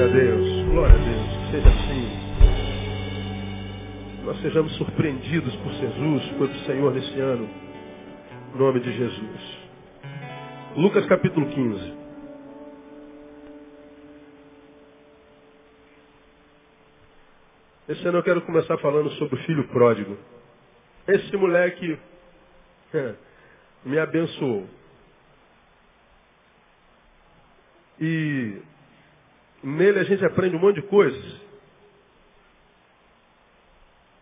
Glória a Deus. Glória a Deus. Seja assim. Nós sejamos surpreendidos por Jesus, pelo Senhor nesse ano. Em nome de Jesus. Lucas capítulo 15. Esse ano eu quero começar falando sobre o filho pródigo. Esse moleque me abençoou. E nele a gente aprende um monte de coisas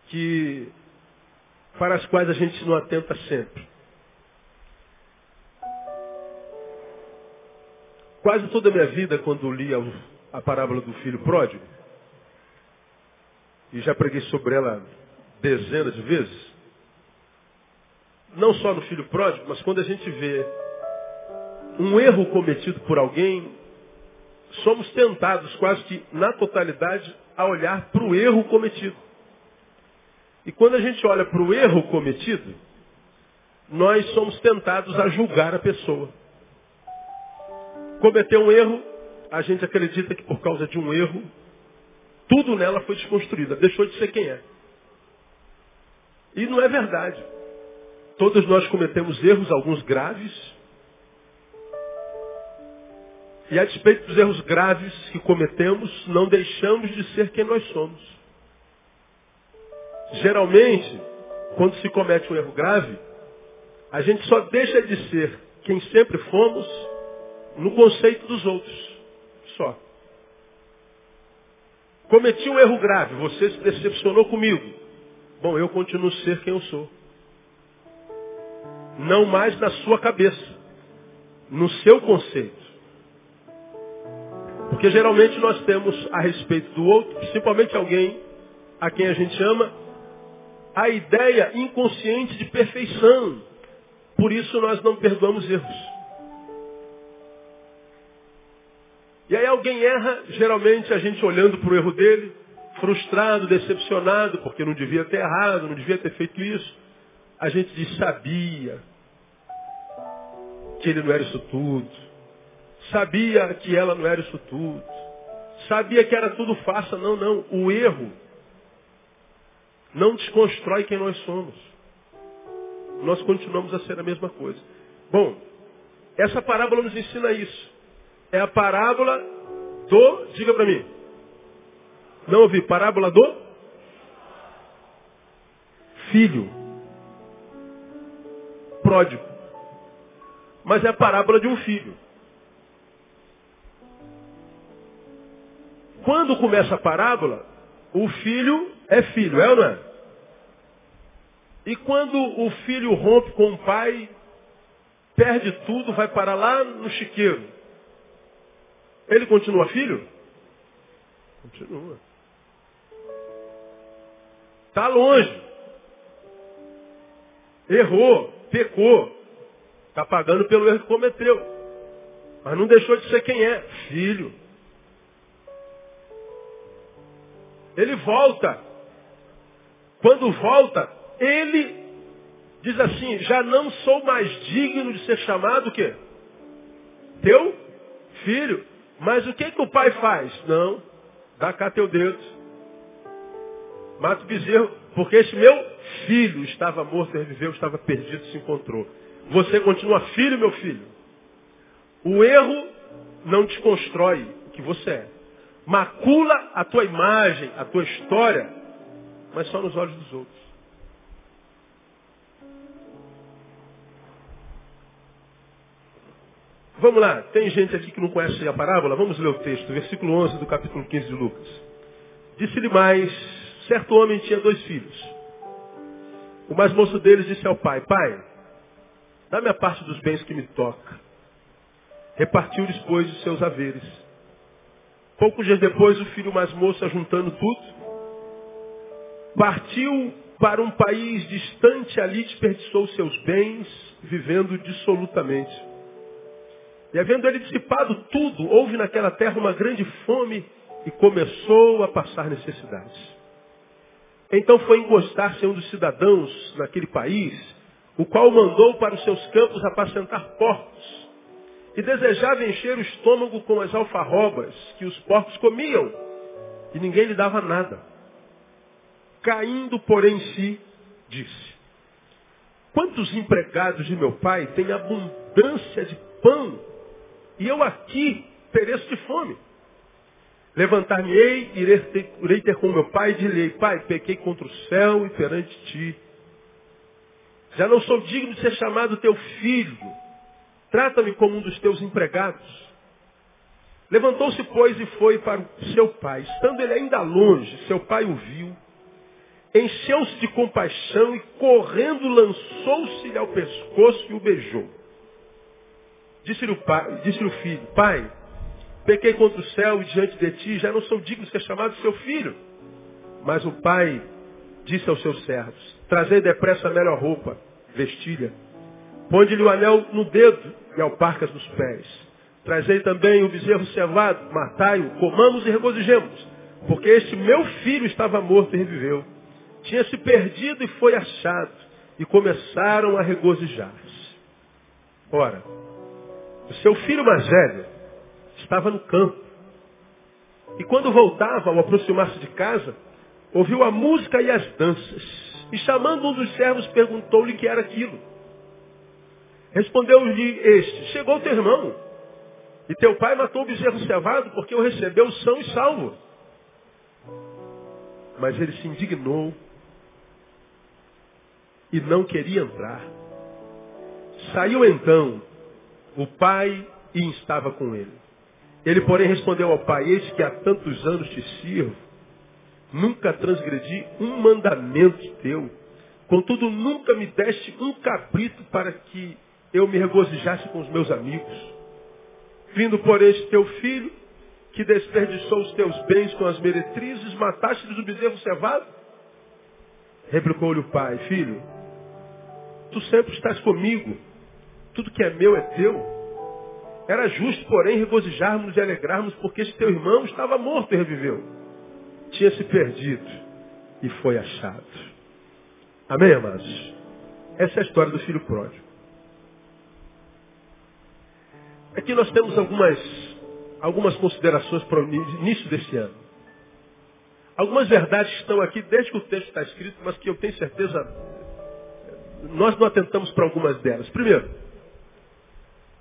que para as quais a gente não atenta sempre. Quase toda a minha vida, quando lia a parábola do filho pródigo, e já preguei sobre ela dezenas de vezes, não só no filho pródigo, mas quando a gente vê um erro cometido por alguém, somos tentados quase que na totalidade a olhar para o erro cometido. E quando a gente olha para o erro cometido, nós somos tentados a julgar a pessoa. Cometeu um erro, a gente acredita que por causa de um erro, tudo nela foi desconstruído, deixou de ser quem é. E não é verdade. Todos nós cometemos erros, alguns graves. E a despeito dos erros graves que cometemos, não deixamos de ser quem nós somos. Geralmente, quando se comete um erro grave, a gente só deixa de ser quem sempre fomos no conceito dos outros. Só. Cometi um erro grave, você se decepcionou comigo. Bom, eu continuo ser quem eu sou não mais na sua cabeça, no seu conceito. Porque geralmente nós temos a respeito do outro, principalmente alguém a quem a gente ama, a ideia inconsciente de perfeição. Por isso nós não perdoamos erros. E aí alguém erra, geralmente a gente olhando para o erro dele, frustrado, decepcionado, porque não devia ter errado, não devia ter feito isso. A gente diz, sabia, que ele não era isso tudo. Sabia que ela não era isso tudo. Sabia que era tudo farsa. Não, não. O erro não desconstrói quem nós somos. Nós continuamos a ser a mesma coisa. Bom, essa parábola nos ensina isso. É a parábola do, diga para mim. Não ouvi, parábola do filho pródigo mas é a parábola de um filho. Quando começa a parábola, o filho é filho, é ou não é? E quando o filho rompe com o pai, perde tudo, vai parar lá no chiqueiro. Ele continua filho? Continua. Está longe. Errou, pecou. Está pagando pelo erro que cometeu. Mas não deixou de ser quem é. Filho. Ele volta. Quando volta, ele diz assim, já não sou mais digno de ser chamado o quê? Teu filho. Mas o que, que o pai faz? Não, dá cá teu dedo. Mata o bezerro, porque esse meu filho estava morto, reviveu, estava perdido, se encontrou. Você continua filho, meu filho. O erro não te constrói o que você é. Macula a tua imagem, a tua história, mas só nos olhos dos outros. Vamos lá, tem gente aqui que não conhece a parábola? Vamos ler o texto, versículo 11 do capítulo 15 de Lucas. Disse-lhe mais, certo homem tinha dois filhos. O mais moço deles disse ao pai, pai, Dá-me a parte dos bens que me toca. Repartiu-lhes, os seus haveres. Poucos dias depois, o filho mais moço, juntando tudo, partiu para um país distante, ali desperdiçou seus bens, vivendo dissolutamente. E havendo ele dissipado tudo, houve naquela terra uma grande fome e começou a passar necessidades. Então foi encostar-se um dos cidadãos naquele país o qual mandou para os seus campos apacentar porcos. E desejava encher o estômago com as alfarrobas que os porcos comiam, e ninguém lhe dava nada. Caindo, porém, em si, disse: Quantos empregados de meu pai têm abundância de pão, e eu aqui pereço de fome? Levantar-me-ei, irei ter, irei ter com meu pai e direi, pai, pequei contra o céu e perante ti. Já não sou digno de ser chamado teu filho. Trata-me como um dos teus empregados. Levantou-se, pois, e foi para o seu pai. Estando ele ainda longe, seu pai o viu, encheu-se de compaixão e, correndo, lançou-se-lhe ao pescoço e o beijou. Disse-lhe o, disse o filho, pai, pequei contra o céu e diante de ti, já não sou digno de ser chamado seu filho. Mas o pai disse aos seus servos, trazei depressa a melhor roupa, vestilha, ponde-lhe o anel no dedo e alparcas nos pés. Trazei também o bezerro cevado, matai-o, comamos e regozijemos, porque este meu filho estava morto e reviveu. Tinha se perdido e foi achado, e começaram a regozijar-se. Ora, o seu filho mais velho estava no campo. E quando voltava, ao aproximar-se de casa, ouviu a música e as danças. E chamando um dos servos, perguntou-lhe que era aquilo. Respondeu-lhe este, chegou teu irmão, e teu pai matou o bezerro cevado, porque o recebeu são e salvo. Mas ele se indignou e não queria entrar. Saiu então o pai e estava com ele. Ele, porém, respondeu ao pai, eis que há tantos anos te sirvo, nunca transgredi um mandamento teu, contudo nunca me deste um cabrito para que eu me regozijasse com os meus amigos. Vindo por este teu filho, que desperdiçou os teus bens com as meretrizes, mataste-lhes o bezerro cevado? Replicou-lhe o pai, filho, tu sempre estás comigo, tudo que é meu é teu. Era justo, porém, regozijarmos e alegrarmos, porque este teu irmão estava morto e reviveu. Tinha se perdido e foi achado. Amém, amados? Essa é a história do filho pródigo. Aqui nós temos algumas, algumas considerações para o início desse ano. Algumas verdades estão aqui desde que o texto está escrito, mas que eu tenho certeza nós não atentamos para algumas delas. Primeiro,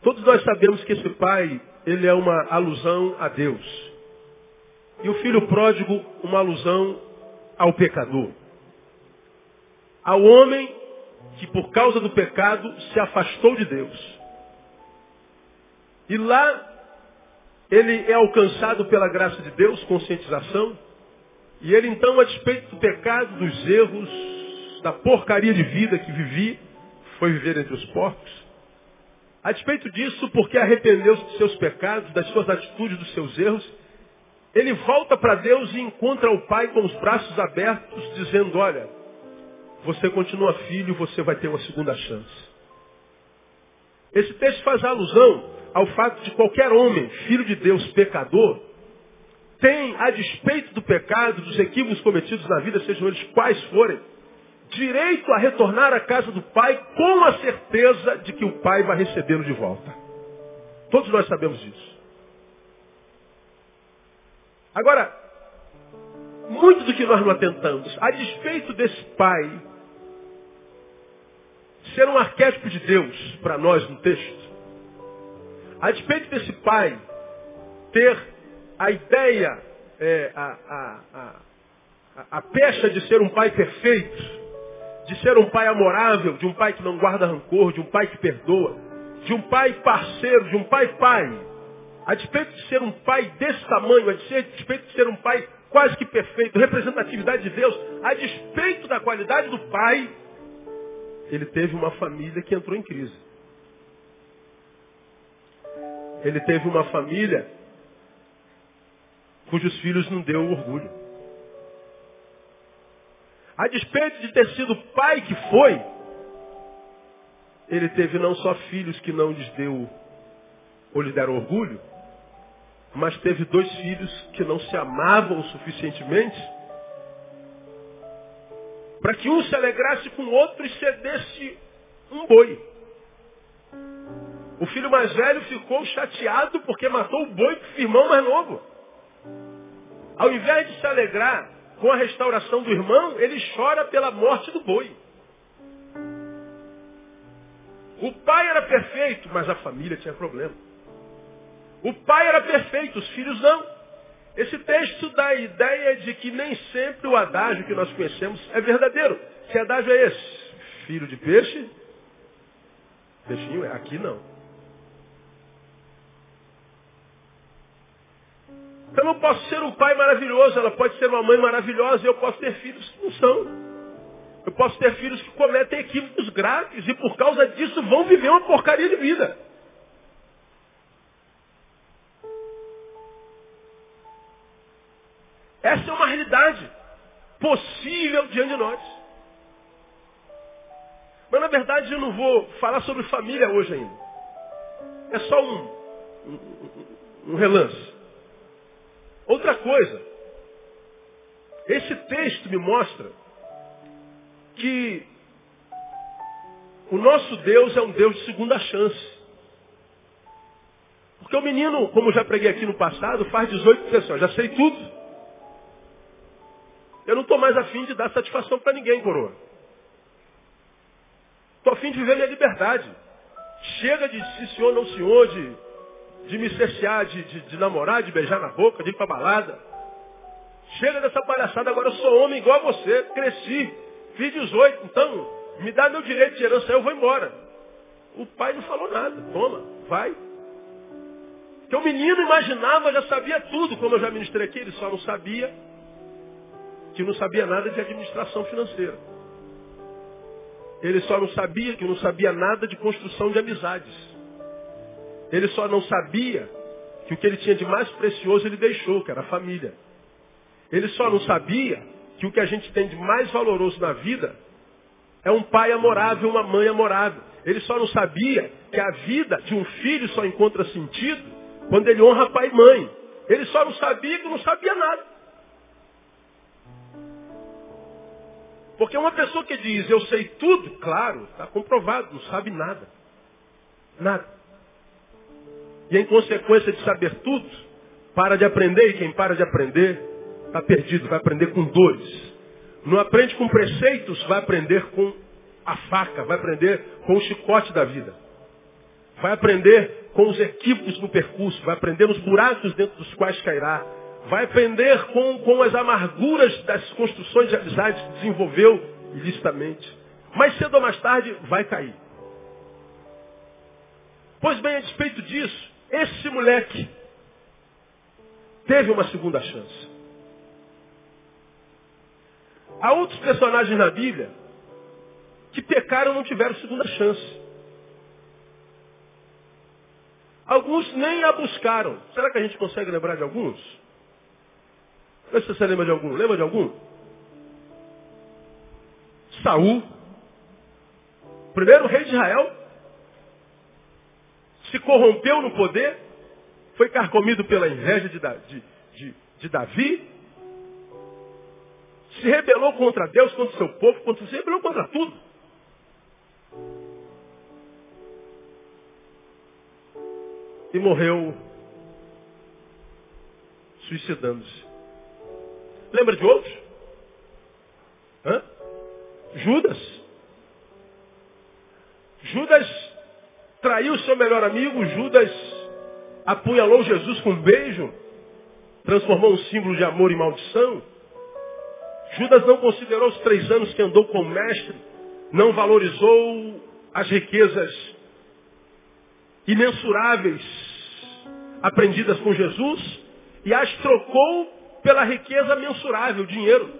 todos nós sabemos que esse pai, ele é uma alusão a Deus. E o filho pródigo, uma alusão ao pecador. Ao homem que por causa do pecado se afastou de Deus. E lá ele é alcançado pela graça de Deus, conscientização, e ele então, a despeito do pecado, dos erros, da porcaria de vida que vivi, foi viver entre os porcos. A despeito disso, porque arrependeu-se dos seus pecados, das suas atitudes, dos seus erros, ele volta para Deus e encontra o Pai com os braços abertos, dizendo, olha, você continua filho, você vai ter uma segunda chance. Esse texto faz alusão ao fato de qualquer homem, filho de Deus, pecador, tem, a despeito do pecado, dos equívocos cometidos na vida, sejam eles quais forem, direito a retornar à casa do Pai com a certeza de que o Pai vai recebê-lo de volta. Todos nós sabemos disso. Agora, muito do que nós não atentamos, a despeito desse Pai ser um arquétipo de Deus para nós no texto, a despeito desse pai ter a ideia, é, a, a, a, a pecha de ser um pai perfeito, de ser um pai amorável, de um pai que não guarda rancor, de um pai que perdoa, de um pai parceiro, de um pai pai. A despeito de ser um pai desse tamanho, a despeito de ser um pai quase que perfeito, representatividade de Deus, a despeito da qualidade do pai, ele teve uma família que entrou em crise. Ele teve uma família cujos filhos não deu orgulho. A despeito de ter sido pai que foi, ele teve não só filhos que não lhes deu ou lhe deram orgulho, mas teve dois filhos que não se amavam suficientemente para que um se alegrasse com o outro e cedesse um boi. O filho mais velho ficou chateado porque matou o boi do irmão mais novo. Ao invés de se alegrar com a restauração do irmão, ele chora pela morte do boi. O pai era perfeito, mas a família tinha problema. O pai era perfeito, os filhos não. Esse texto dá a ideia de que nem sempre o adágio que nós conhecemos é verdadeiro. Que adágio é esse? Filho de peixe? Peixinho é. Aqui não. Eu posso ser um pai maravilhoso, ela pode ser uma mãe maravilhosa, eu posso ter filhos que não são. Eu posso ter filhos que cometem equívocos graves e por causa disso vão viver uma porcaria de vida. Essa é uma realidade possível diante de nós. Mas na verdade eu não vou falar sobre família hoje ainda. É só um, um, um relance. Outra coisa, esse texto me mostra que o nosso Deus é um Deus de segunda chance. Porque o menino, como já preguei aqui no passado, faz 18 e diz assim, já sei tudo. Eu não estou mais afim de dar satisfação para ninguém, coroa. Estou afim de viver minha liberdade. Chega de se senhor, não senhor, de de me cercear, de, de, de, namorar, de beijar na boca, de ir pra balada. Chega dessa palhaçada, agora eu sou homem igual a você, cresci, fiz 18, então me dá meu direito de herança, eu vou embora. O pai não falou nada, toma, vai. Porque o menino imaginava, já sabia tudo, como eu já ministrei aqui, ele só não sabia que não sabia nada de administração financeira. Ele só não sabia que não sabia nada de construção de amizades. Ele só não sabia que o que ele tinha de mais precioso ele deixou, que era a família. Ele só não sabia que o que a gente tem de mais valoroso na vida é um pai amorável, uma mãe amorável. Ele só não sabia que a vida de um filho só encontra sentido quando ele honra pai e mãe. Ele só não sabia que não sabia nada. Porque uma pessoa que diz eu sei tudo, claro, está comprovado, não sabe nada. Nada. E em consequência de saber tudo, para de aprender, e quem para de aprender está perdido, vai aprender com dores. Não aprende com preceitos, vai aprender com a faca, vai aprender com o chicote da vida. Vai aprender com os equívocos no percurso, vai aprender nos buracos dentro dos quais cairá. Vai aprender com, com as amarguras das construções de amizades que desenvolveu ilicitamente. Mais cedo ou mais tarde vai cair. Pois bem, a despeito disso, esse moleque teve uma segunda chance. Há outros personagens na Bíblia que pecaram e não tiveram segunda chance. Alguns nem a buscaram. Será que a gente consegue lembrar de alguns? Vê se você lembra de algum. Lembra de algum? Saul, primeiro rei de Israel, se corrompeu no poder, foi carcomido pela inveja de, de, de, de Davi, se rebelou contra Deus, contra o seu povo, contra, se rebelou contra tudo. E morreu suicidando-se. Lembra de outros? Hã? Judas. Judas traiu seu melhor amigo, Judas apunhalou Jesus com um beijo, transformou um símbolo de amor em maldição. Judas não considerou os três anos que andou com o mestre, não valorizou as riquezas imensuráveis aprendidas com Jesus e as trocou pela riqueza mensurável, dinheiro.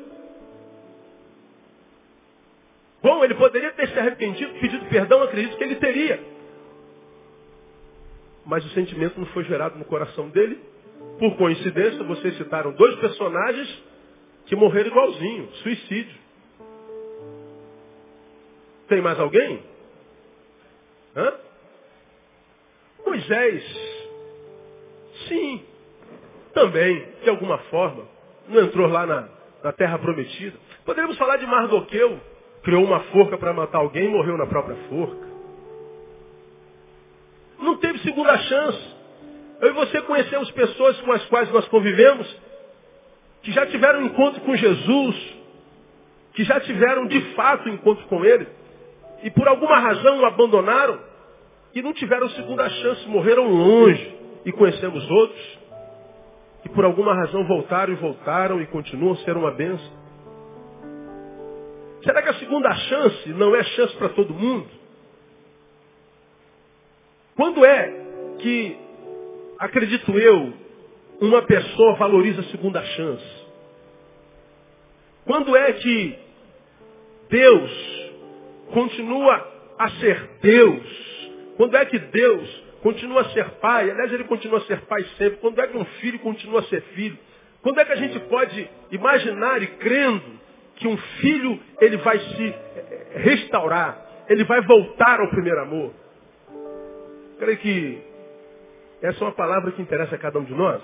Bom, ele poderia ter se arrependido, pedido perdão, acredito que ele teria mas o sentimento não foi gerado no coração dele. Por coincidência, vocês citaram dois personagens que morreram igualzinho, suicídio. Tem mais alguém? Hã? Moisés, sim, também, de alguma forma, não entrou lá na, na terra prometida. Poderíamos falar de Mardoqueu, criou uma forca para matar alguém e morreu na própria forca. Segunda chance. Eu e você conhecemos pessoas com as quais nós convivemos, que já tiveram um encontro com Jesus, que já tiveram de fato um encontro com Ele, e por alguma razão o abandonaram, e não tiveram segunda chance, morreram longe, e conhecemos outros, que por alguma razão voltaram e voltaram e continuam a ser uma benção. Será que a segunda chance não é chance para todo mundo? Quando é que, acredito eu, uma pessoa valoriza a segunda chance? Quando é que Deus continua a ser Deus? Quando é que Deus continua a ser pai? Aliás, ele continua a ser pai sempre. Quando é que um filho continua a ser filho? Quando é que a gente pode imaginar e crendo que um filho ele vai se eh, restaurar, ele vai voltar ao primeiro amor. Creio que essa é uma palavra que interessa a cada um de nós.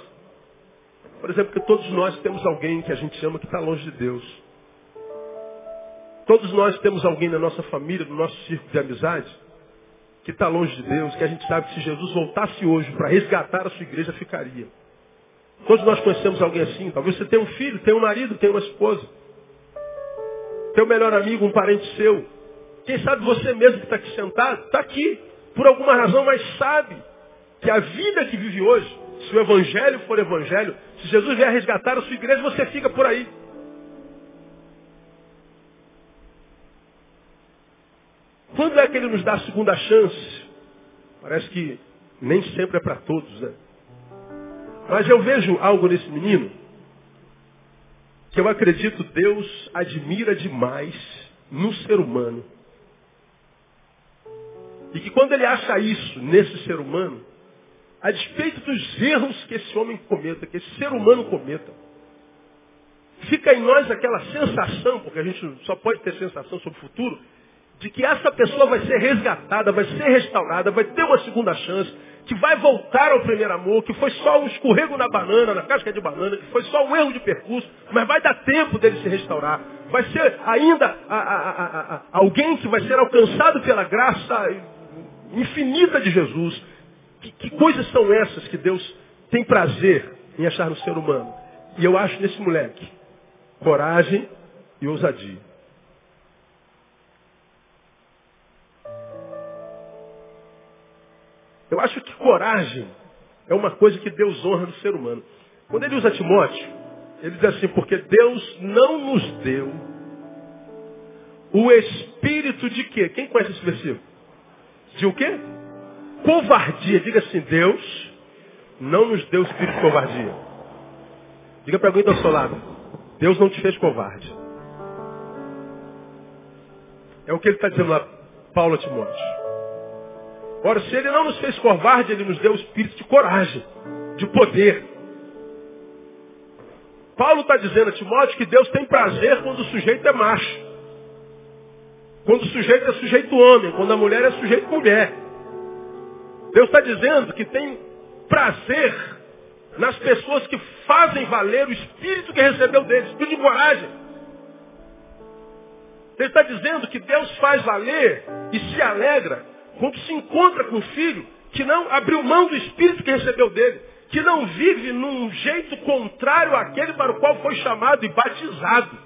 Por exemplo, que todos nós temos alguém que a gente chama que está longe de Deus. Todos nós temos alguém na nossa família, no nosso círculo de amizade, que está longe de Deus, que a gente sabe que se Jesus voltasse hoje para resgatar a sua igreja, ficaria. Todos nós conhecemos alguém assim. Talvez você tenha um filho, tenha um marido, tenha uma esposa teu melhor amigo, um parente seu. Quem sabe você mesmo que está aqui sentado, está aqui, por alguma razão, mas sabe que a vida que vive hoje, se o evangelho for evangelho, se Jesus vier resgatar a sua igreja, você fica por aí. Quando é que ele nos dá a segunda chance? Parece que nem sempre é para todos, né? Mas eu vejo algo nesse menino que eu acredito Deus admira demais no ser humano. E que quando ele acha isso nesse ser humano, a despeito dos erros que esse homem cometa, que esse ser humano cometa, fica em nós aquela sensação, porque a gente só pode ter sensação sobre o futuro, de que essa pessoa vai ser resgatada, vai ser restaurada, vai ter uma segunda chance, que vai voltar ao primeiro amor, que foi só um escorrego na banana, na casca de banana, que foi só um erro de percurso, mas vai dar tempo dele se restaurar. Vai ser ainda a, a, a, alguém que vai ser alcançado pela graça infinita de Jesus. Que, que coisas são essas que Deus tem prazer em achar no ser humano? E eu acho nesse moleque coragem e ousadia. Eu acho que coragem é uma coisa que Deus honra no ser humano. Quando ele usa Timóteo, ele diz assim, porque Deus não nos deu o espírito de quê? Quem conhece esse versículo? De o quê? Covardia. Diga assim, Deus não nos deu espírito de covardia. Diga para alguém do seu lado. Deus não te fez covarde. É o que ele está dizendo lá, Paulo a Timóteo. Ora, se ele não nos fez covarde, ele nos deu o espírito de coragem, de poder. Paulo está dizendo a Timóteo que Deus tem prazer quando o sujeito é macho. Quando o sujeito é sujeito homem, quando a mulher é sujeito mulher. Deus está dizendo que tem prazer nas pessoas que fazem valer o espírito que recebeu deles, espírito de coragem. Ele está dizendo que Deus faz valer e se alegra quando se encontra com um filho que não abriu mão do espírito que recebeu dele, que não vive num jeito contrário àquele para o qual foi chamado e batizado.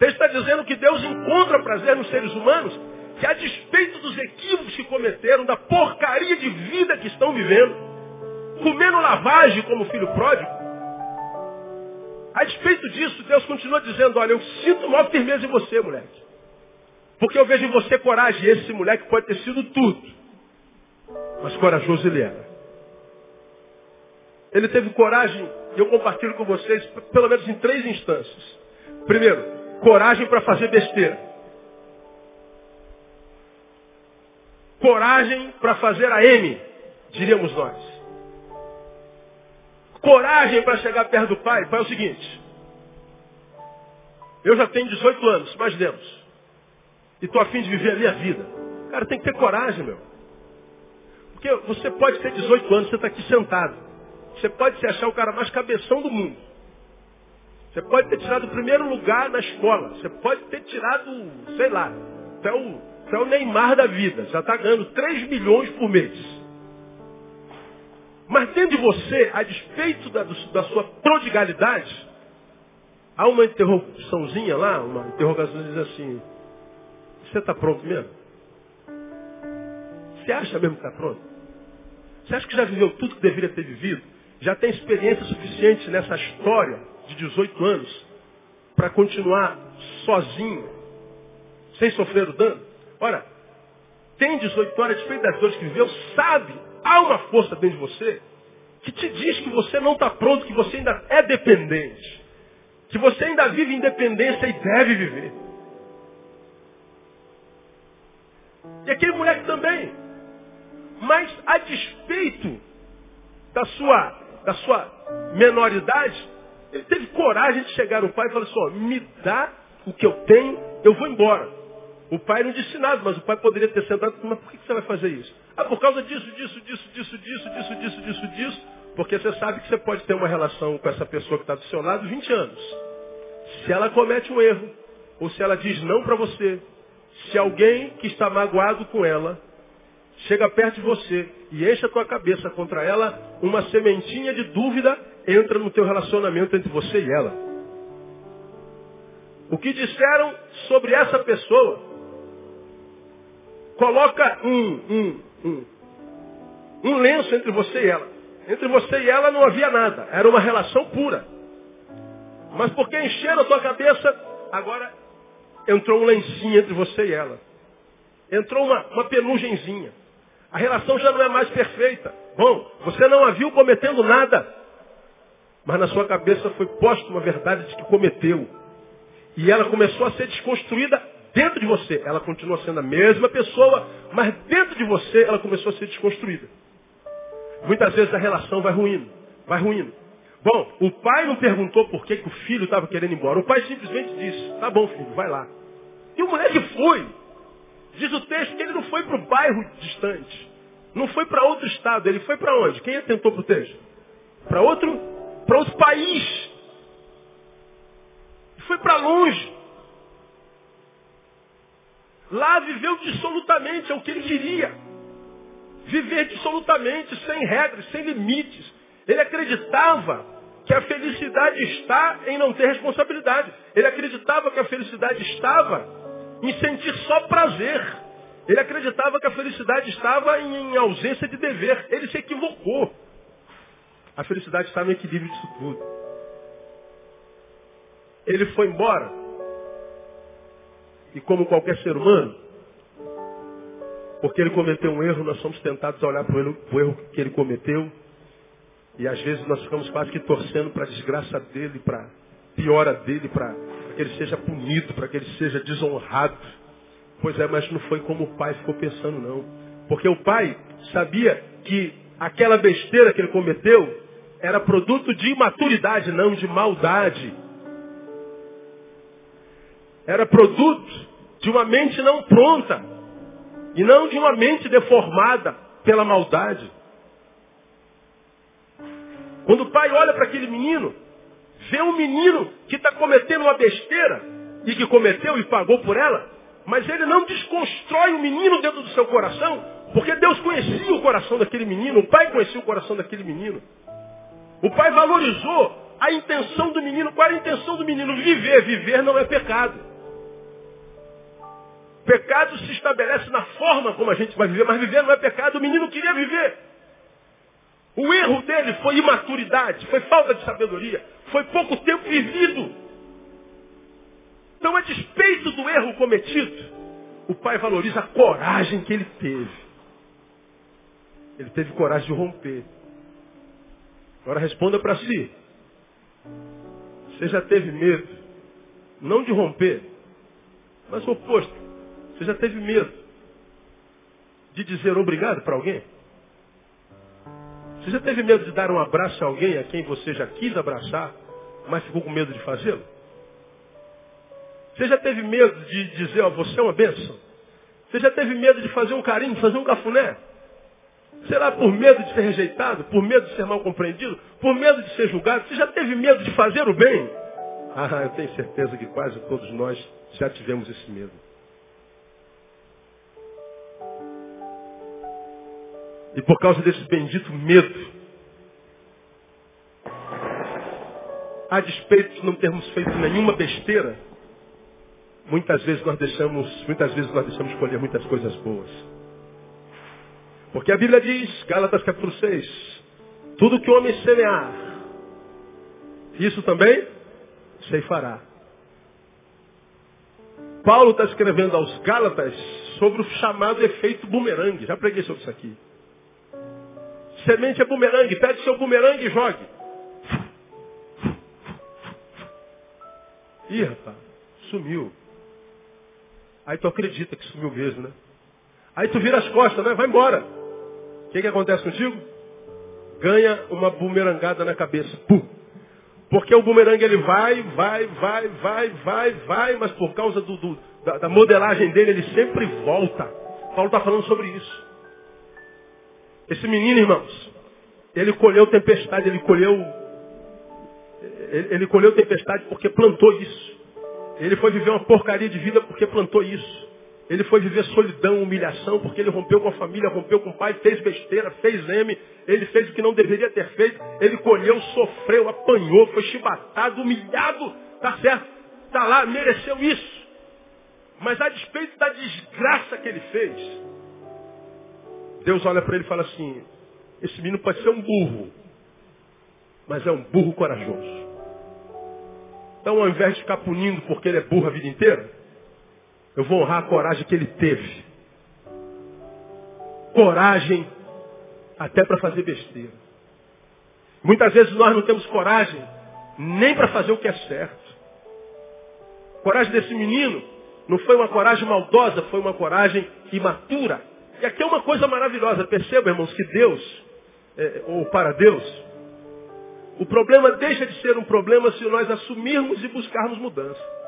Ele está dizendo que Deus encontra prazer nos seres humanos, que a despeito dos equívocos que cometeram, da porcaria de vida que estão vivendo, comendo lavagem como filho pródigo, a despeito disso, Deus continua dizendo, olha, eu sinto maior firmeza em você, moleque. Porque eu vejo em você coragem. Esse moleque pode ter sido tudo. Mas corajoso ele era. Ele teve coragem, e eu compartilho com vocês, pelo menos em três instâncias. Primeiro, coragem para fazer besteira. Coragem para fazer a M, diríamos nós. Coragem para chegar perto do pai. Pai é o seguinte. Eu já tenho 18 anos, imaginemos e estou afim de viver a minha vida. Cara, tem que ter coragem, meu. Porque você pode ter 18 anos, você está aqui sentado. Você pode se achar o cara mais cabeção do mundo. Você pode ter tirado o primeiro lugar na escola. Você pode ter tirado, sei lá, até o, até o Neymar da vida. Já está ganhando 3 milhões por mês. Mas dentro de você, a despeito da, da sua prodigalidade, há uma interrogaçãozinha lá, uma interrogação diz assim, você está pronto mesmo? Você acha mesmo que está pronto? Você acha que já viveu tudo que deveria ter vivido? Já tem experiência suficiente nessa história de 18 anos para continuar sozinho, sem sofrer o dano? Ora, tem 18 horas, despeito das dores que viveu, sabe, há uma força dentro de você que te diz que você não está pronto, que você ainda é dependente. Que você ainda vive independência e deve viver. E aquele moleque também. Mas a despeito da sua, da sua menoridade, ele teve coragem de chegar no pai e falar assim, me dá o que eu tenho, eu vou embora. O pai não disse nada, mas o pai poderia ter sentado, mas por que você vai fazer isso? Ah, por causa disso, disso, disso, disso, disso, disso, disso, disso, disso. Porque você sabe que você pode ter uma relação com essa pessoa que está do seu lado 20 anos. Se ela comete um erro, ou se ela diz não para você, se alguém que está magoado com ela chega perto de você e enche a tua cabeça contra ela, uma sementinha de dúvida entra no teu relacionamento entre você e ela. O que disseram sobre essa pessoa coloca um, um, um, um lenço entre você e ela. Entre você e ela não havia nada, era uma relação pura. Mas porque encheram a tua cabeça, agora entrou um lencinho entre você e ela. Entrou uma, uma penugenzinha. A relação já não é mais perfeita. Bom, você não a viu cometendo nada. Mas na sua cabeça foi posta uma verdade de que cometeu. E ela começou a ser desconstruída dentro de você. Ela continua sendo a mesma pessoa, mas dentro de você ela começou a ser desconstruída. Muitas vezes a relação vai ruindo, vai ruindo. Bom, o pai não perguntou por que, que o filho estava querendo ir embora. O pai simplesmente disse, tá bom filho, vai lá. E o moleque foi. Diz o texto que ele não foi para o bairro distante. Não foi para outro estado. Ele foi para onde? Quem atentou para o texto? Para outro, para outro país. Foi para longe. Lá viveu dissolutamente, é o que ele queria. Viver dissolutamente, sem regras, sem limites. Ele acreditava que a felicidade está em não ter responsabilidade. Ele acreditava que a felicidade estava em sentir só prazer. Ele acreditava que a felicidade estava em, ausência de dever. Ele se equivocou. A felicidade está no equilíbrio disso tudo. Ele foi embora. E como qualquer ser humano, porque ele cometeu um erro, nós somos tentados a olhar para o erro que ele cometeu e às vezes nós ficamos quase que torcendo para a desgraça dele, para a piora dele, para que ele seja punido, para que ele seja desonrado. Pois é, mas não foi como o pai ficou pensando, não. Porque o pai sabia que aquela besteira que ele cometeu era produto de imaturidade, não de maldade. Era produto de uma mente não pronta. E não de uma mente deformada pela maldade. Quando o pai olha para aquele menino, vê um menino que está cometendo uma besteira, e que cometeu e pagou por ela, mas ele não desconstrói o menino dentro do seu coração, porque Deus conhecia o coração daquele menino, o pai conhecia o coração daquele menino. O pai valorizou a intenção do menino. Qual era a intenção do menino? Viver. Viver não é pecado. Pecado se estabelece na forma como a gente vai viver, mas viver não é pecado. O menino queria viver. O erro dele foi imaturidade, foi falta de sabedoria, foi pouco tempo vivido. Então, a despeito do erro cometido, o pai valoriza a coragem que ele teve. Ele teve coragem de romper. Agora responda para si. Você já teve medo, não de romper, mas o oposto. Você já teve medo de dizer obrigado para alguém? Você já teve medo de dar um abraço a alguém a quem você já quis abraçar, mas ficou com medo de fazê-lo? Você já teve medo de dizer, ó, você é uma bênção? Você já teve medo de fazer um carinho, de fazer um cafuné? Será por medo de ser rejeitado? Por medo de ser mal compreendido? Por medo de ser julgado? Você já teve medo de fazer o bem? Ah, eu tenho certeza que quase todos nós já tivemos esse medo. E por causa desse bendito medo, a despeito de não termos feito nenhuma besteira, muitas vezes nós deixamos, muitas vezes nós deixamos colher muitas coisas boas. Porque a Bíblia diz, Gálatas capítulo 6, tudo que o homem semear, isso também se fará. Paulo está escrevendo aos Gálatas sobre o chamado efeito bumerangue. Já preguei sobre isso aqui. Semente é bumerangue. Pede seu bumerangue e jogue. Ih, rapaz, sumiu. Aí tu acredita que sumiu mesmo, né? Aí tu vira as costas, né? Vai embora. O que, que acontece contigo? Ganha uma bumerangada na cabeça. Pum. Porque o bumerangue ele vai, vai, vai, vai, vai, vai, mas por causa do, do, da, da, modelagem dele, ele sempre volta. Paulo está falando sobre isso. Esse menino, irmãos, ele colheu tempestade, ele colheu. Ele, colheu tempestade porque plantou isso. Ele foi viver uma porcaria de vida porque plantou isso. Ele foi viver solidão, humilhação, porque ele rompeu com a família, rompeu com o pai, fez besteira, fez M, ele fez o que não deveria ter feito, ele colheu, sofreu, apanhou, foi chibatado, humilhado, tá certo? Tá lá, mereceu isso. Mas a despeito da desgraça que ele fez, Deus olha para ele e fala assim, esse menino pode ser um burro, mas é um burro corajoso. Então ao invés de ficar punindo porque ele é burro a vida inteira, eu vou honrar a coragem que ele teve. Coragem até para fazer besteira. Muitas vezes nós não temos coragem nem para fazer o que é certo. A coragem desse menino não foi uma coragem maldosa, foi uma coragem imatura. E aqui é uma coisa maravilhosa. Perceba, irmãos, que Deus, é, ou para Deus, o problema deixa de ser um problema se nós assumirmos e buscarmos mudança.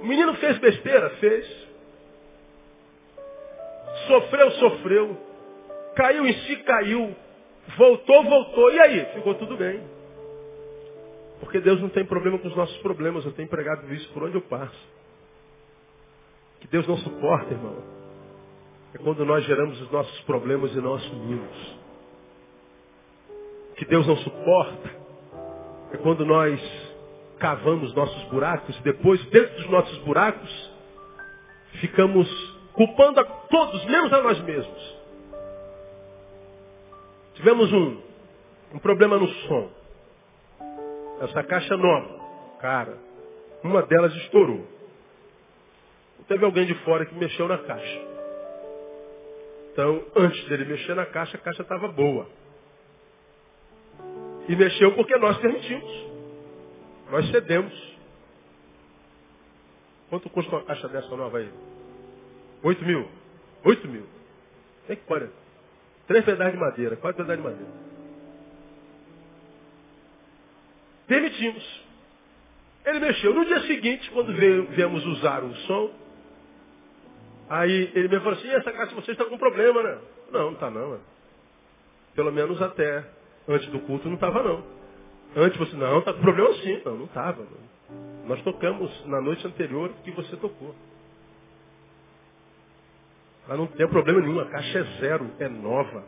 O menino fez besteira? Fez. Sofreu, sofreu. Caiu em si, caiu. Voltou, voltou. E aí? Ficou tudo bem. Porque Deus não tem problema com os nossos problemas. Eu tenho pregado isso por onde eu passo. Que Deus não suporta, irmão. É quando nós geramos os nossos problemas e não assumimos. Que Deus não suporta é quando nós cavamos nossos buracos, depois, dentro dos nossos buracos, ficamos culpando a todos, menos a nós mesmos. Tivemos um, um problema no som. Essa caixa nova. Cara, uma delas estourou. Teve alguém de fora que mexeu na caixa. Então, antes dele mexer na caixa, a caixa estava boa. E mexeu porque nós permitimos. Nós cedemos. Quanto custa uma caixa dessa nova aí? Oito mil. Oito mil. Tem que pode. Três pedaços de madeira, quatro pedaços de madeira. Permitimos. Ele mexeu. No dia seguinte, quando veio, viemos usar o som, aí ele me falou assim, essa caixa de vocês está com problema, né? Não, não está não. Mano. Pelo menos até antes do culto não estava não. Antes você, não, tá com problema sim. Não, não estava. Nós tocamos na noite anterior que você tocou. Mas não tem problema nenhum, a caixa é zero, é nova.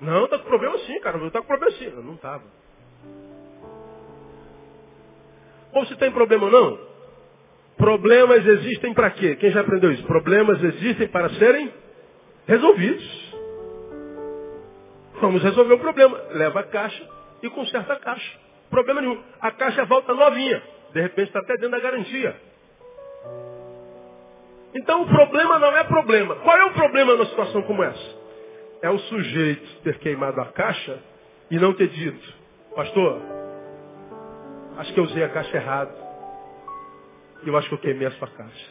Não, tá com problema sim, cara. Tá com problema sim. Não estava. Ou se tem problema ou não? Problemas existem para quê? Quem já aprendeu isso? Problemas existem para serem resolvidos. Vamos resolver o problema. Leva a caixa, e conserta a caixa. Problema nenhum. A caixa volta novinha. De repente está até dentro da garantia. Então o problema não é problema. Qual é o problema numa situação como essa? É o sujeito ter queimado a caixa e não ter dito, pastor, acho que eu usei a caixa errado. Eu acho que eu queimei a sua caixa.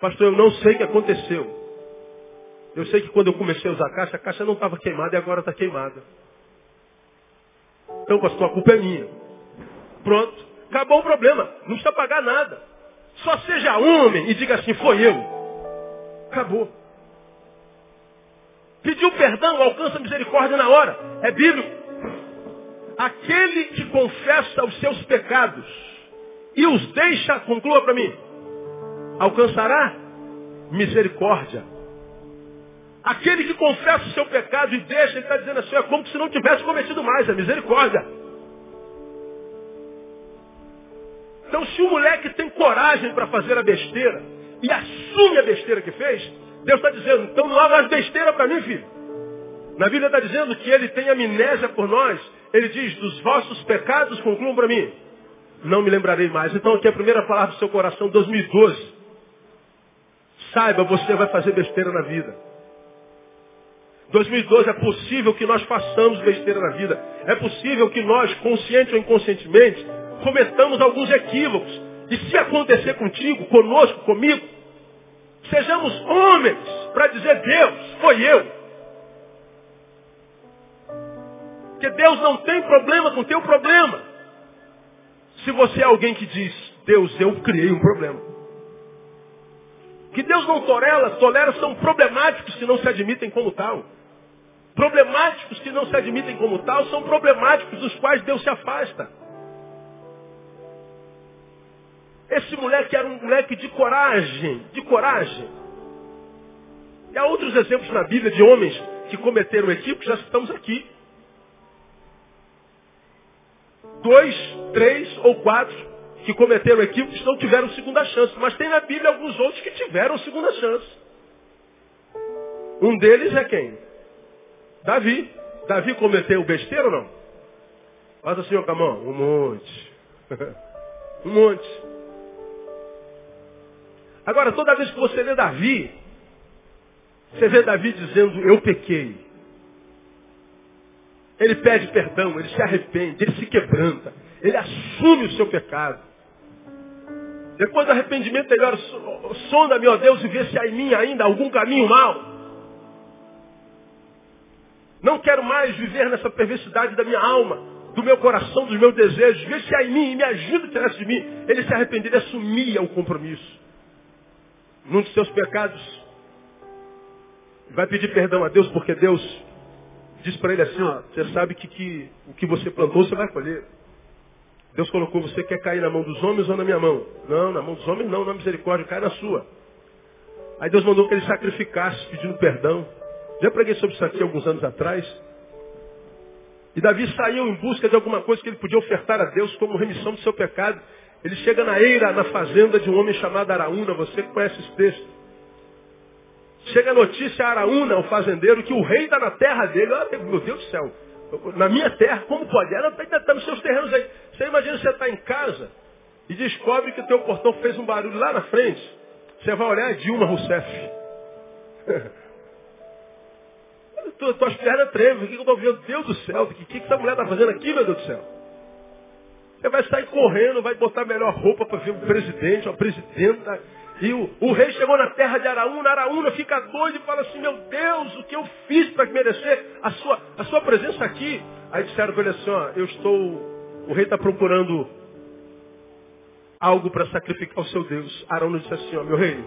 Pastor, eu não sei o que aconteceu. Eu sei que quando eu comecei a usar a caixa, a caixa não estava queimada e agora está queimada. Então, pastor, a culpa é minha. Pronto. Acabou o problema. Não precisa pagar nada. Só seja homem e diga assim, foi eu. Acabou. Pediu perdão, alcança misericórdia na hora. É bíblico. Aquele que confessa os seus pecados e os deixa, conclua para mim, alcançará misericórdia. Aquele que confessa o seu pecado e deixa, ele está dizendo assim, é como se não tivesse cometido mais, é misericórdia. Então se o moleque tem coragem para fazer a besteira e assume a besteira que fez, Deus está dizendo, então não há mais besteira para mim, filho. Na Bíblia está dizendo que ele tem amnésia por nós. Ele diz, dos vossos pecados concluam para mim. Não me lembrarei mais. Então aqui é a primeira palavra do seu coração, 2012. Saiba, você vai fazer besteira na vida. 2012 é possível que nós façamos besteira na vida. É possível que nós, consciente ou inconscientemente, cometamos alguns equívocos. E se acontecer contigo, conosco, comigo, sejamos homens para dizer, Deus, foi eu. Porque Deus não tem problema com o teu problema. Se você é alguém que diz, Deus, eu criei um problema. Que Deus não tolera, tolera são problemáticos que não se admitem como tal. Problemáticos que não se admitem como tal são problemáticos dos quais Deus se afasta. Esse moleque era um moleque de coragem, de coragem. E há outros exemplos na Bíblia de homens que cometeram equívocos, já estamos aqui. Dois, três ou quatro que cometeram equívocos não tiveram segunda chance. Mas tem na Bíblia alguns outros que tiveram segunda chance. Um deles é quem? Davi. Davi cometeu besteira ou não? Faz assim, ó, Camão, um monte. um monte. Agora, toda vez que você lê Davi, você vê Davi dizendo, eu pequei. Ele pede perdão, ele se arrepende, ele se quebranta, ele assume o seu pecado. Depois do arrependimento, ele ora, sonda-me, ó Deus, e vê se há em mim ainda algum caminho mau. Não quero mais viver nessa perversidade da minha alma, do meu coração, dos meus desejos. Vê se há em mim e me ajuda a tirar de mim. Ele se arrependeu, ele assumia o compromisso num dos seus pecados, vai pedir perdão a Deus, porque Deus diz para ele assim, ó, você sabe que, que o que você plantou, você vai colher. Deus colocou, você quer cair na mão dos homens ou na minha mão? Não, na mão dos homens não, na misericórdia, cai na sua. Aí Deus mandou que ele sacrificasse, pedindo perdão. Já preguei sobre isso aqui alguns anos atrás. E Davi saiu em busca de alguma coisa que ele podia ofertar a Deus como remissão do seu pecado. Ele chega na eira, na fazenda de um homem chamado Araúna, você conhece esse texto. Chega a notícia a Araúna, o fazendeiro, que o rei está na terra dele. Ah, meu Deus do céu, na minha terra, como pode? Ela está tá nos seus terrenos aí. Você imagina você está em casa e descobre que o teu portão fez um barulho lá na frente. Você vai olhar a Dilma Rousseff. Tuas pernas tremem. O que eu estou vendo? Deus do céu, o que, que essa mulher está fazendo aqui, meu Deus do céu? Você vai sair correndo, vai botar melhor roupa para ver o presidente, a presidenta. E o, o, rei chegou na terra de Araúna, Araúna fica doido e fala assim, meu Deus, o que eu fiz para merecer a sua, a sua presença aqui? Aí disseram para ele assim, ó, eu estou, o rei está procurando algo para sacrificar ao seu Deus. Araúna disse assim, ó, meu rei,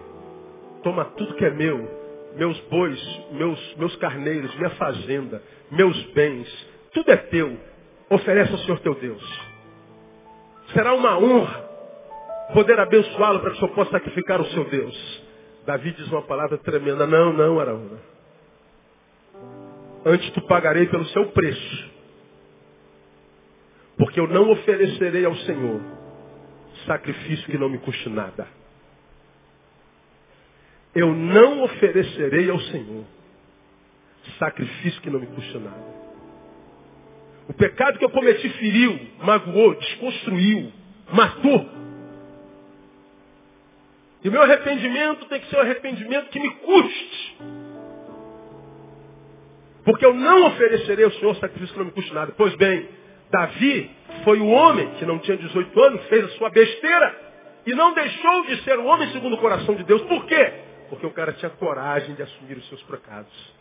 toma tudo que é meu, meus bois, meus, meus carneiros, minha fazenda, meus bens, tudo é teu. Oferece ao Senhor teu Deus. Será uma honra poder abençoá-lo para que o Senhor possa sacrificar o seu Deus. Davi diz uma palavra tremenda. Não, não, Araúna. Antes tu pagarei pelo seu preço. Porque eu não oferecerei ao Senhor sacrifício que não me custe nada. Eu não oferecerei ao Senhor sacrifício que não me custe nada. O pecado que eu cometi feriu, magoou, desconstruiu, matou. E o meu arrependimento tem que ser um arrependimento que me custe. Porque eu não oferecerei ao Senhor sacrifício que não me custe nada. Pois bem, Davi foi o homem que não tinha 18 anos, fez a sua besteira e não deixou de ser o homem segundo o coração de Deus. Por quê? Porque o cara tinha coragem de assumir os seus pecados,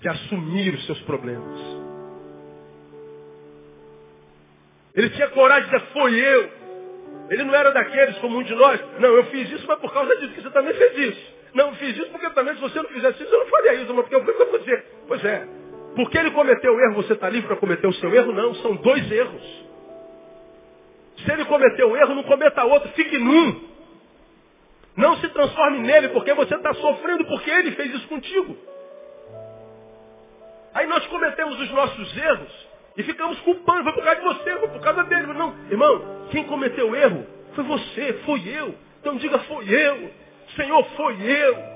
de assumir os seus problemas. Ele tinha coragem de dizer, foi eu. Ele não era daqueles como um de nós. Não, eu fiz isso, mas por causa disso, que você também fez isso. Não, eu fiz isso porque também, se você não fizesse isso, eu não faria isso, mas porque eu fui para você. Pois é. Porque ele cometeu o erro, você está livre para cometer o seu erro? Não, são dois erros. Se ele cometeu um erro, não cometa outro, fique num. Não se transforme nele, porque você está sofrendo porque ele fez isso contigo. Aí nós cometemos os nossos erros e ficamos culpando, foi por causa de você, foi por causa dele. Mas não, irmão, quem cometeu erro foi você, foi eu. Então diga, foi eu. Senhor, foi eu.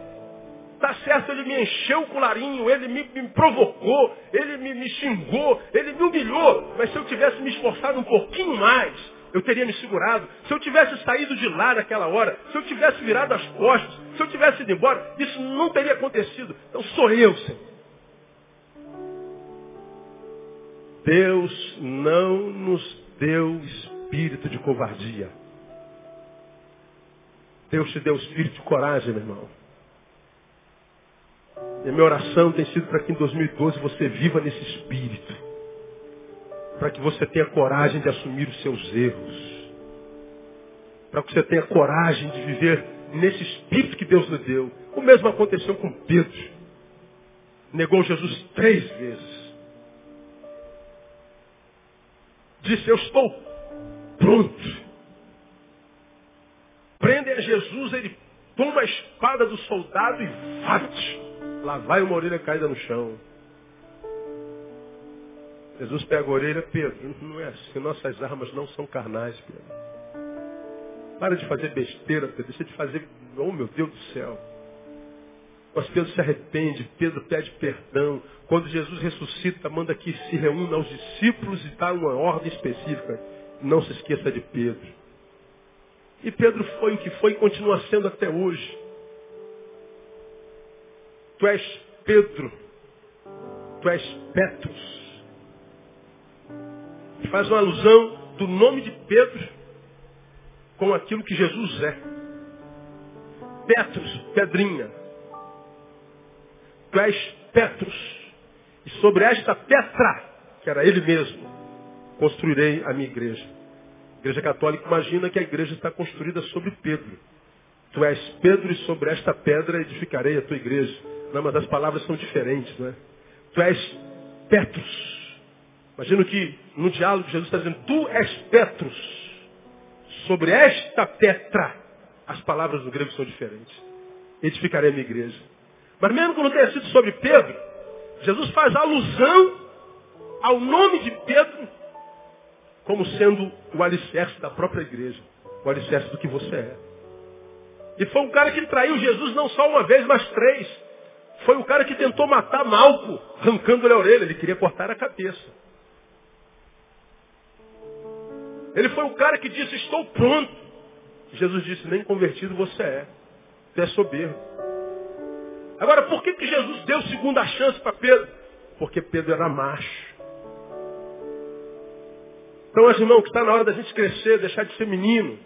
Tá certo, ele me encheu o colarinho, ele me, me provocou, ele me, me xingou, ele me humilhou. Mas se eu tivesse me esforçado um pouquinho mais, eu teria me segurado. Se eu tivesse saído de lá naquela hora, se eu tivesse virado as costas, se eu tivesse ido embora, isso não teria acontecido. Então sou eu, Senhor. Deus não nos deu espírito de covardia. Deus te deu espírito de coragem, meu irmão. E a minha oração tem sido para que em 2012 você viva nesse espírito. Para que você tenha coragem de assumir os seus erros. Para que você tenha coragem de viver nesse espírito que Deus lhe deu. O mesmo aconteceu com Pedro. Negou Jesus três vezes. Disse, eu estou pronto. Prendem a Jesus, ele toma a espada do soldado e bate. Lá vai uma orelha caída no chão. Jesus pega a orelha, Pedro, não é assim, nossas armas não são carnais, Pedro. Para de fazer besteira, Pedro, deixa de fazer, oh meu Deus do céu. Mas Pedro se arrepende, Pedro pede perdão. Quando Jesus ressuscita, manda que se reúna aos discípulos e dá uma ordem específica. Não se esqueça de Pedro. E Pedro foi o que foi e continua sendo até hoje. Tu és Pedro. Tu és Petrus. Faz uma alusão do nome de Pedro com aquilo que Jesus é. Petrus, pedrinha. Tu és Petrus. E sobre esta Petra, que era ele mesmo, construirei a minha igreja. A igreja católica imagina que a igreja está construída sobre Pedro. Tu és Pedro e sobre esta pedra edificarei a tua igreja. Não, mas as palavras são diferentes, não é? Tu és Petrus. Imagino que no diálogo Jesus está dizendo, tu és Petrus. Sobre esta Petra, as palavras no grego são diferentes. Edificarei a minha igreja. Mas mesmo que não tenha sido sobre Pedro, Jesus faz alusão ao nome de Pedro como sendo o alicerce da própria igreja. O alicerce do que você é. E foi um cara que traiu Jesus não só uma vez, mas três. Foi o cara que tentou matar Malco, arrancando-lhe a orelha. Ele queria cortar a cabeça. Ele foi o cara que disse, estou pronto. Jesus disse, nem convertido você é. Você é soberbo. Agora, por que, que Jesus deu segunda chance para Pedro? Porque Pedro era macho. Então, meus irmãos, que está na hora da gente crescer, deixar de ser menino.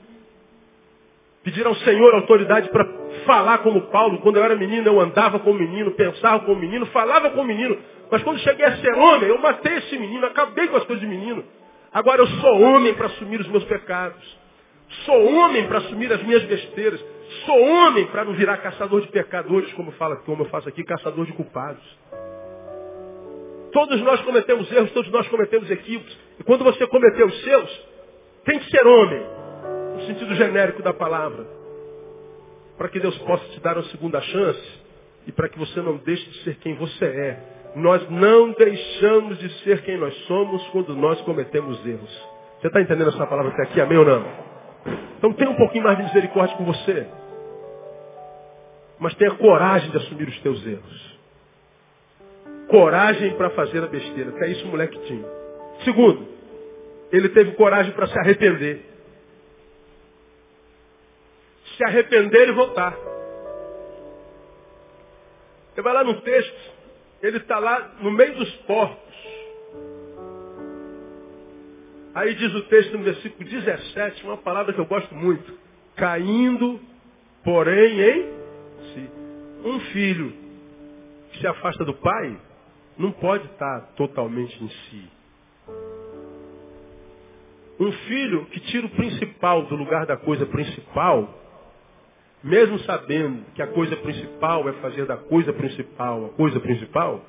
Pedir ao Senhor autoridade para falar como Paulo. Quando eu era menino, eu andava como menino, pensava como menino, falava como menino. Mas quando cheguei a ser homem, eu matei esse menino, acabei com as coisas de menino. Agora eu sou homem para assumir os meus pecados. Sou homem para assumir as minhas besteiras. Sou homem para não virar caçador de pecadores, como, fala, como eu faço aqui, caçador de culpados. Todos nós cometemos erros, todos nós cometemos equívocos. E quando você cometeu os seus, tem que ser homem, no sentido genérico da palavra. Para que Deus possa te dar uma segunda chance e para que você não deixe de ser quem você é. Nós não deixamos de ser quem nós somos quando nós cometemos erros. Você está entendendo essa palavra até aqui? Amém ou não? Então tenha um pouquinho mais de misericórdia com você. Mas tenha coragem de assumir os teus erros. Coragem para fazer a besteira. Até isso o moleque tinha. Segundo, ele teve coragem para se arrepender. Se arrepender e voltar. Você vai lá no texto, ele está lá no meio dos portos. Aí diz o texto no versículo 17, uma palavra que eu gosto muito. Caindo, porém, em si. Um filho que se afasta do pai não pode estar totalmente em si. Um filho que tira o principal do lugar da coisa principal, mesmo sabendo que a coisa principal é fazer da coisa principal a coisa principal,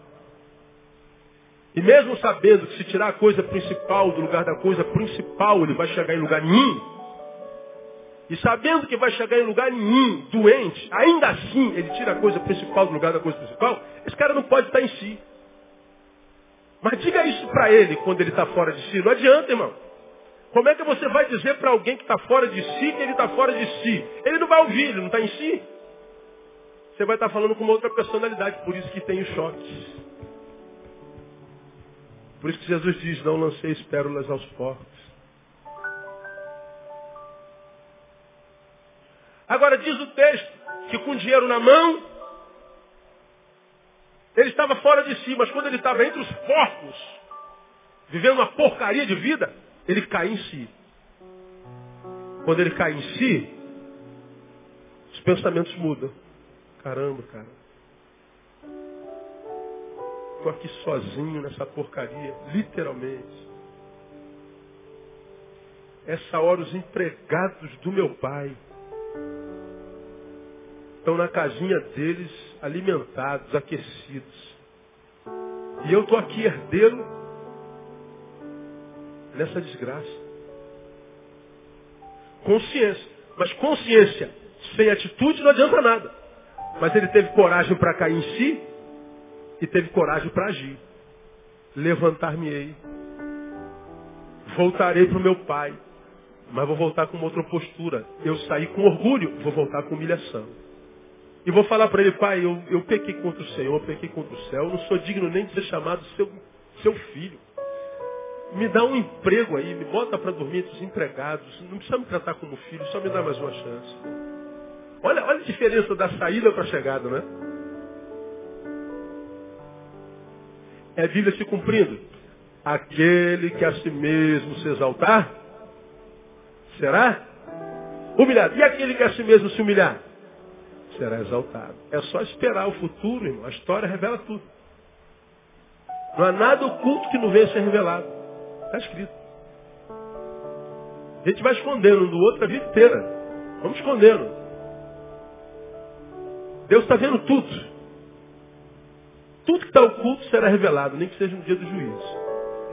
e mesmo sabendo que se tirar a coisa principal do lugar da coisa principal, ele vai chegar em lugar nenhum, E sabendo que vai chegar em lugar nenhum, doente, ainda assim ele tira a coisa principal do lugar da coisa principal, esse cara não pode estar em si. Mas diga isso para ele quando ele está fora de si. Não adianta, irmão. Como é que você vai dizer para alguém que está fora de si que ele está fora de si? Ele não vai ouvir, ele não está em si. Você vai estar tá falando com uma outra personalidade, por isso que tem os choques. Por isso que Jesus diz, não lanceis pérolas aos porcos. Agora diz o texto que com dinheiro na mão, ele estava fora de si, mas quando ele estava entre os porcos, vivendo uma porcaria de vida, ele cai em si. Quando ele cai em si, os pensamentos mudam. Caramba, cara. Estou aqui sozinho nessa porcaria, literalmente. Essa hora os empregados do meu pai estão na casinha deles alimentados, aquecidos. E eu estou aqui herdeiro nessa desgraça. Consciência. Mas consciência sem atitude não adianta nada. Mas ele teve coragem para cair em si e teve coragem para agir. Levantar-me-ei. Voltarei para o meu pai. Mas vou voltar com outra postura. Eu saí com orgulho, vou voltar com humilhação. E vou falar para ele, pai, eu, eu pequei contra o Senhor, eu pequei contra o céu, eu não sou digno nem de ser chamado seu, seu filho. Me dá um emprego aí, me bota para dormir entre os empregados, não precisa me tratar como filho, só me dá mais uma chance. Olha, olha a diferença da saída para a chegada, né? É a Bíblia se cumprindo. Aquele que a si mesmo se exaltar, será humilhado. E aquele que a si mesmo se humilhar? será exaltado. É só esperar o futuro, irmão. A história revela tudo. Não há nada oculto que não venha a ser revelado. Está escrito. A gente vai escondendo um do outro a vida inteira. Vamos escondendo. Deus está vendo tudo. Tudo que está oculto será revelado, nem que seja no dia do juízo.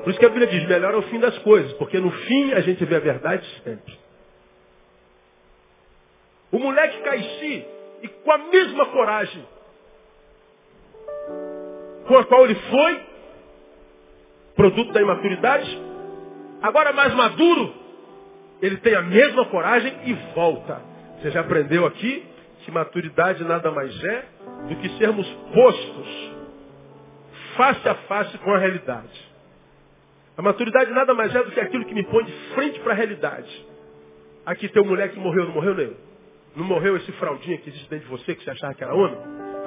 Por isso que a Bíblia diz, melhor é o fim das coisas, porque no fim a gente vê a verdade sempre. O moleque cai em si, e com a mesma coragem com a qual ele foi, produto da imaturidade, agora mais maduro, ele tem a mesma coragem e volta. Você já aprendeu aqui que maturidade nada mais é do que sermos postos face a face com a realidade. A maturidade nada mais é do que aquilo que me põe de frente para a realidade. Aqui tem um moleque que morreu, não morreu nem? Não morreu esse fraldinho que existe dentro de você, que você achava que era homem?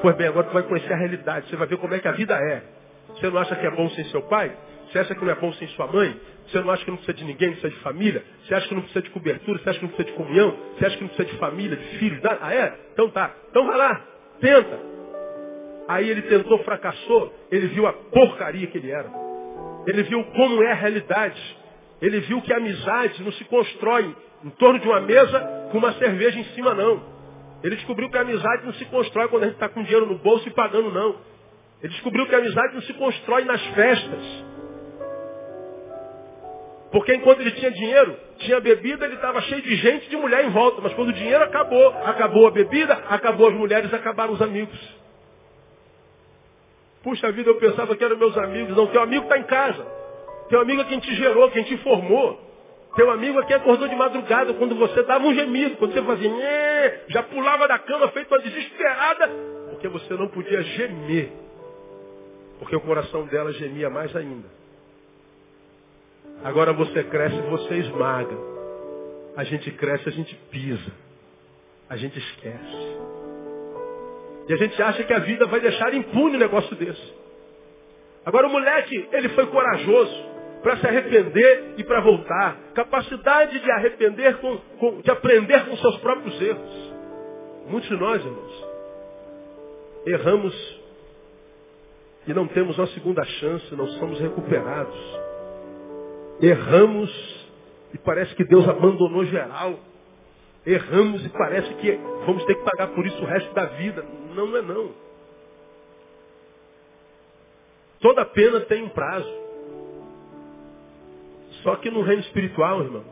Pois bem, agora tu vai conhecer a realidade. Você vai ver como é que a vida é. Você não acha que é bom sem seu pai? Você acha que não é bom sem sua mãe? Você não acha que não precisa de ninguém, não precisa de família? Você acha que não precisa de cobertura? Você acha que não precisa de comunhão? Você acha que não precisa de família, de filhos? Ah, é? Então tá. Então vai lá. Tenta. Aí ele tentou, fracassou. Ele viu a porcaria que ele era. Ele viu como é a realidade. Ele viu que a amizade não se constrói em torno de uma mesa com uma cerveja em cima, não. Ele descobriu que a amizade não se constrói quando a gente está com dinheiro no bolso e pagando, não. Ele descobriu que a amizade não se constrói nas festas. Porque enquanto ele tinha dinheiro, tinha bebida, ele estava cheio de gente, de mulher em volta. Mas quando o dinheiro acabou, acabou a bebida, acabou as mulheres, acabaram os amigos. Puxa vida, eu pensava que eram meus amigos. Não, teu amigo está em casa. Teu amigo é quem te gerou, quem te formou. Teu amigo aqui acordou de madrugada quando você dava um gemido, quando você fazia, já pulava da cama feito uma desesperada, porque você não podia gemer. Porque o coração dela gemia mais ainda. Agora você cresce, você esmaga. A gente cresce, a gente pisa. A gente esquece. E a gente acha que a vida vai deixar impune um negócio desse. Agora o moleque, ele foi corajoso para se arrepender e para voltar. Capacidade de arrepender, com, com, de aprender com seus próprios erros. Muitos de nós, irmãos, erramos e não temos uma segunda chance, não somos recuperados. Erramos e parece que Deus abandonou geral. Erramos e parece que vamos ter que pagar por isso o resto da vida. Não, não é não. Toda pena tem um prazo. Só que no reino espiritual, irmão,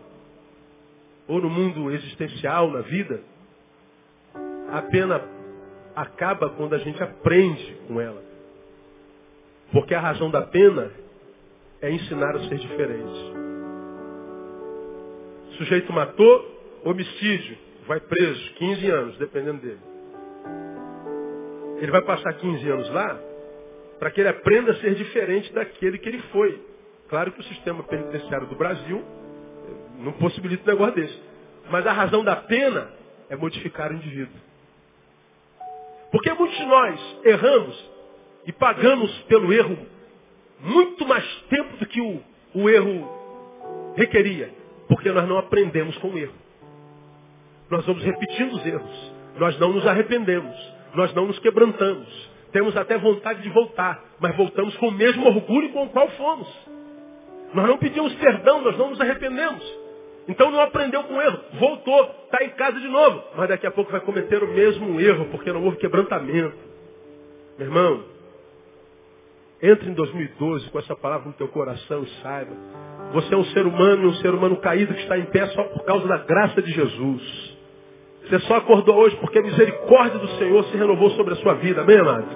ou no mundo existencial, na vida, a pena acaba quando a gente aprende com ela. Porque a razão da pena é ensinar a ser diferente. O sujeito matou, homicídio, vai preso, 15 anos, dependendo dele. Ele vai passar 15 anos lá para que ele aprenda a ser diferente daquele que ele foi. Claro que o sistema penitenciário do Brasil não possibilita um negócio desse. Mas a razão da pena é modificar o indivíduo. Porque muitos de nós erramos e pagamos pelo erro muito mais tempo do que o, o erro requeria. Porque nós não aprendemos com o erro. Nós vamos repetindo os erros. Nós não nos arrependemos. Nós não nos quebrantamos. Temos até vontade de voltar, mas voltamos com o mesmo orgulho com o qual fomos. Nós não pedimos perdão, nós não nos arrependemos. Então não aprendeu com o erro, voltou, está em casa de novo, mas daqui a pouco vai cometer o mesmo erro, porque não houve quebrantamento. Meu irmão, entre em 2012 com essa palavra no teu coração e saiba. Você é um ser humano, um ser humano caído que está em pé só por causa da graça de Jesus. Você só acordou hoje porque a misericórdia do Senhor se renovou sobre a sua vida, amém, amado?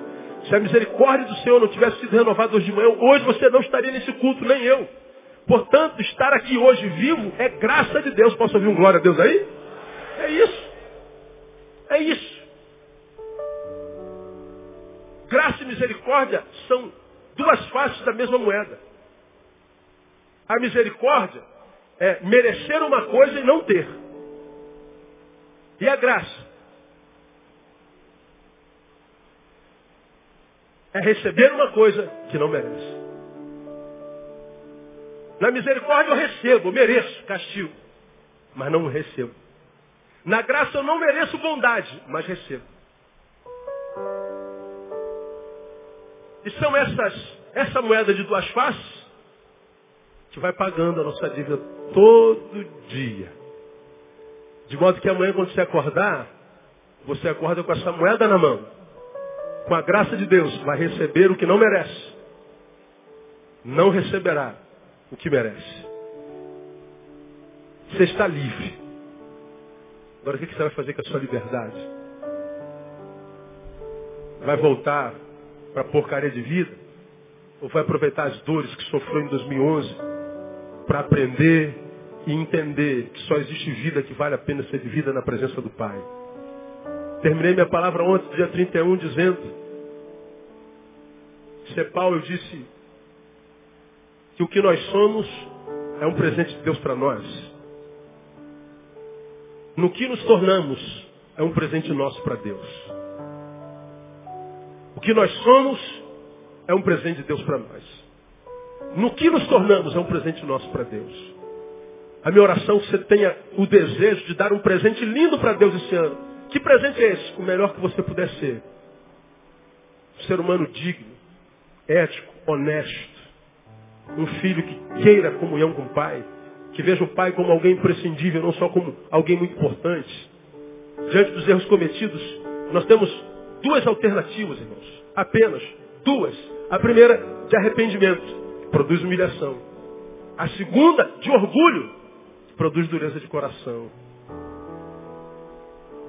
Se a misericórdia do Senhor não tivesse sido renovada hoje de manhã, hoje você não estaria nesse culto, nem eu. Portanto, estar aqui hoje vivo é graça de Deus. Posso ouvir um glória a Deus aí? É isso. É isso. Graça e misericórdia são duas faces da mesma moeda. A misericórdia é merecer uma coisa e não ter. E a graça é receber uma coisa que não merece. Na misericórdia eu recebo, eu mereço castigo, mas não recebo. Na graça eu não mereço bondade, mas recebo. E são essas, essa moeda de duas faces que vai pagando a nossa dívida todo dia. De modo que amanhã, quando você acordar, você acorda com essa moeda na mão. Com a graça de Deus, vai receber o que não merece. Não receberá o que merece. Você está livre. Agora o que você vai fazer com a sua liberdade? Vai voltar para a porcaria de vida? Ou vai aproveitar as dores que sofreu em 2011 para aprender e entender que só existe vida que vale a pena ser vivida na presença do Pai? Terminei minha palavra ontem, dia 31, dizendo: Se é Paulo, eu disse que o que nós somos é um presente de Deus para nós. No que nos tornamos é um presente nosso para Deus. O que nós somos é um presente de Deus para nós. No que nos tornamos é um presente nosso para Deus. A minha oração é que você tenha o desejo de dar um presente lindo para Deus esse ano. Que presente é esse? O melhor que você puder ser. Um ser humano digno, ético, honesto, um filho que queira comunhão com o pai, que veja o pai como alguém imprescindível, não só como alguém muito importante. Diante dos erros cometidos, nós temos duas alternativas, irmãos. Apenas duas. A primeira, de arrependimento, que produz humilhação. A segunda, de orgulho, produz dureza de coração.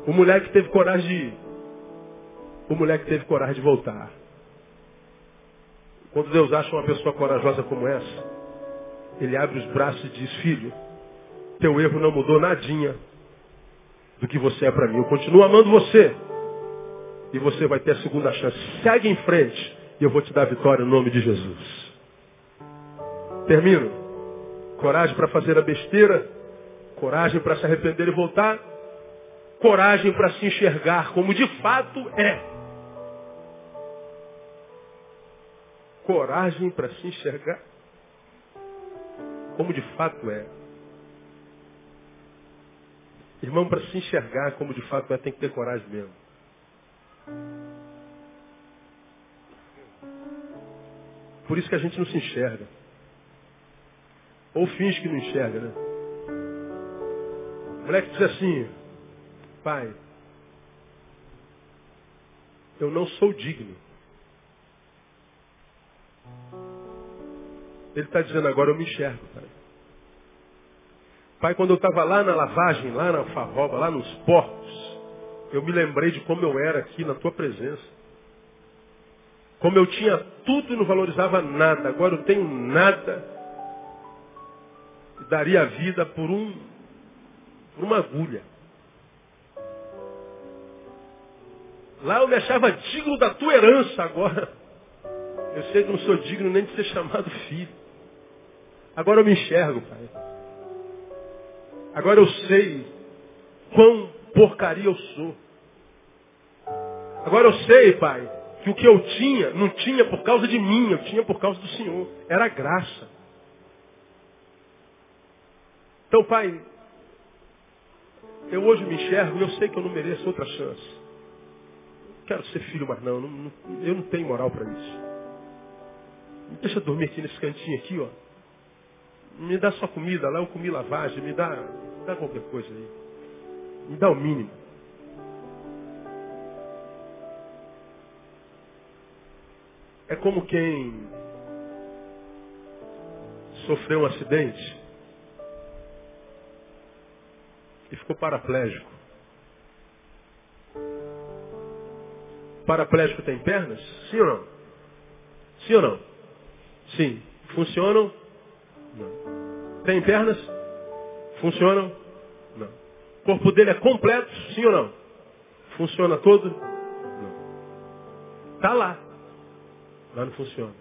O moleque teve coragem de ir. O moleque teve coragem de voltar. Quando Deus acha uma pessoa corajosa como essa, Ele abre os braços e diz, filho, teu erro não mudou nadinha do que você é para mim. Eu continuo amando você. E você vai ter a segunda chance. Segue em frente e eu vou te dar vitória no nome de Jesus. Termino. Coragem para fazer a besteira. Coragem para se arrepender e voltar. Coragem para se enxergar como de fato é. coragem para se enxergar como de fato é. Irmão, para se enxergar como de fato é, tem que ter coragem mesmo. Por isso que a gente não se enxerga. Ou finge que não enxerga, né? O moleque diz assim, pai, eu não sou digno. Ele está dizendo agora, eu me enxergo, pai. Pai, quando eu estava lá na lavagem, lá na farroba, lá nos portos, eu me lembrei de como eu era aqui na tua presença. Como eu tinha tudo e não valorizava nada. Agora eu tenho nada. E daria a vida por um por uma agulha. Lá eu me achava digno da tua herança agora. Eu sei que não sou digno nem de ser chamado filho. Agora eu me enxergo, Pai. Agora eu sei quão porcaria eu sou. Agora eu sei, Pai, que o que eu tinha, não tinha por causa de mim, eu tinha por causa do Senhor. Era graça. Então, Pai, eu hoje me enxergo e eu sei que eu não mereço outra chance. Quero ser filho, mas não, não eu não tenho moral para isso. Me deixa dormir aqui nesse cantinho aqui, ó. Me dá só comida, lá eu comi lavagem, me dá, me dá qualquer coisa aí. Me dá o mínimo. É como quem sofreu um acidente e ficou paraplégico. Paraplégico tem pernas? Sim ou não? Sim ou não? Sim. Funcionam? Não. Tem pernas? Funcionam? Não. O corpo dele é completo? Sim ou não? Funciona todo? Não. Está lá. Mas não funciona.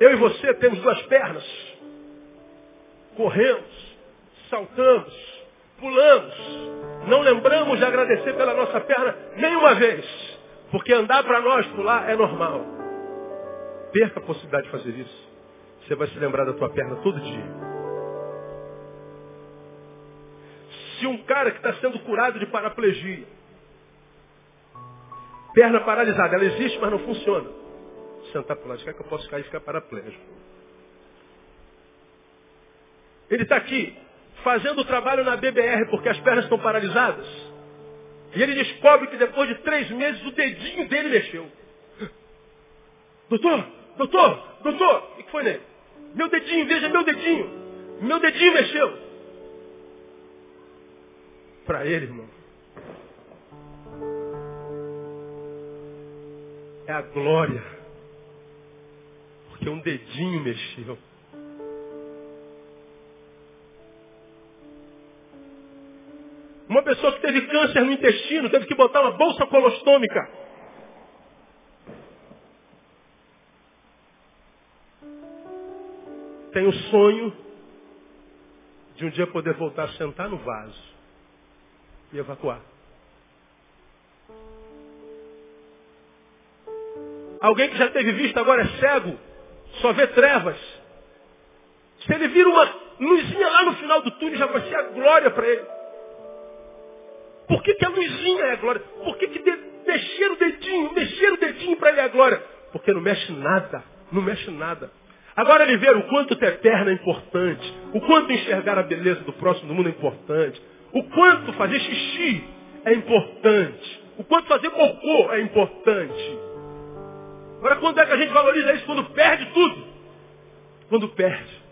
Eu e você temos duas pernas. Corremos, saltamos, pulamos. Não lembramos de agradecer pela nossa perna nenhuma vez. Porque andar para nós pular é normal. Perca a possibilidade de fazer isso. Você vai se lembrar da tua perna todo dia. Se um cara que está sendo curado de paraplegia Perna paralisada, ela existe, mas não funciona. Sentar para lá de cá que eu posso cair e ficar paraplégico. Ele está aqui fazendo o trabalho na BBR porque as pernas estão paralisadas. E ele descobre que depois de três meses o dedinho dele mexeu. Doutor, doutor, doutor, o que foi nele? Meu dedinho, veja meu dedinho. Meu dedinho mexeu. Para ele, irmão, é a glória. Porque um dedinho mexeu. Pessoa que teve câncer no intestino teve que botar uma bolsa colostômica. Tem o sonho de um dia poder voltar a sentar no vaso e evacuar. Alguém que já teve vista agora é cego, só vê trevas. Se ele vira uma luzinha lá no final do túnel, já vai ser a glória para ele. Por que, que a luzinha é a glória? Por que, que de, mexer o dedinho, mexer o dedinho para ele é a glória? Porque não mexe nada, não mexe nada. Agora ele vê o quanto ter perna é importante, o quanto enxergar a beleza do próximo do mundo é importante, o quanto fazer xixi é importante, o quanto fazer cocô é importante. Agora, quando é que a gente valoriza isso? Quando perde tudo. Quando perde.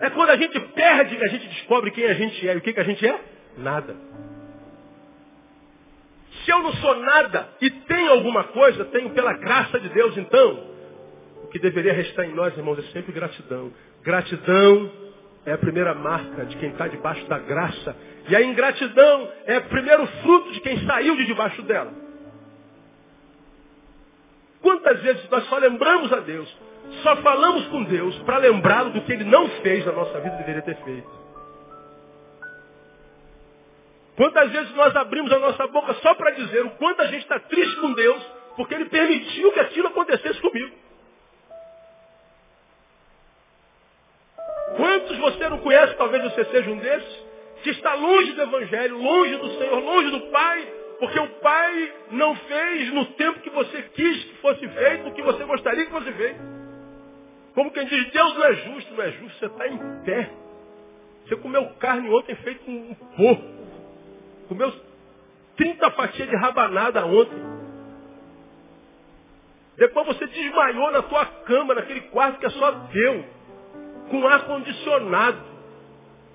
É quando a gente perde que a gente descobre quem a gente é. E o que, que a gente é? Nada. Se eu não sou nada e tenho alguma coisa, tenho pela graça de Deus, então, o que deveria restar em nós, irmãos, é sempre gratidão. Gratidão é a primeira marca de quem está debaixo da graça. E a ingratidão é o primeiro fruto de quem saiu de debaixo dela. Quantas vezes nós só lembramos a Deus, só falamos com Deus para lembrá-lo do que Ele não fez na nossa vida e deveria ter feito. Quantas vezes nós abrimos a nossa boca só para dizer o quanto a gente está triste com Deus, porque Ele permitiu que aquilo acontecesse comigo. Quantos você não conhece, talvez você seja um desses, que está longe do Evangelho, longe do Senhor, longe do Pai, porque o Pai não fez no tempo que você quis que fosse feito, o que você gostaria que fosse feito. Como quem diz, Deus não é justo, não é justo, você está em pé. Você comeu carne ontem feito um porco. Comeu 30 fatias de rabanada ontem. Depois você desmaiou na tua cama, naquele quarto que é só teu, com ar condicionado.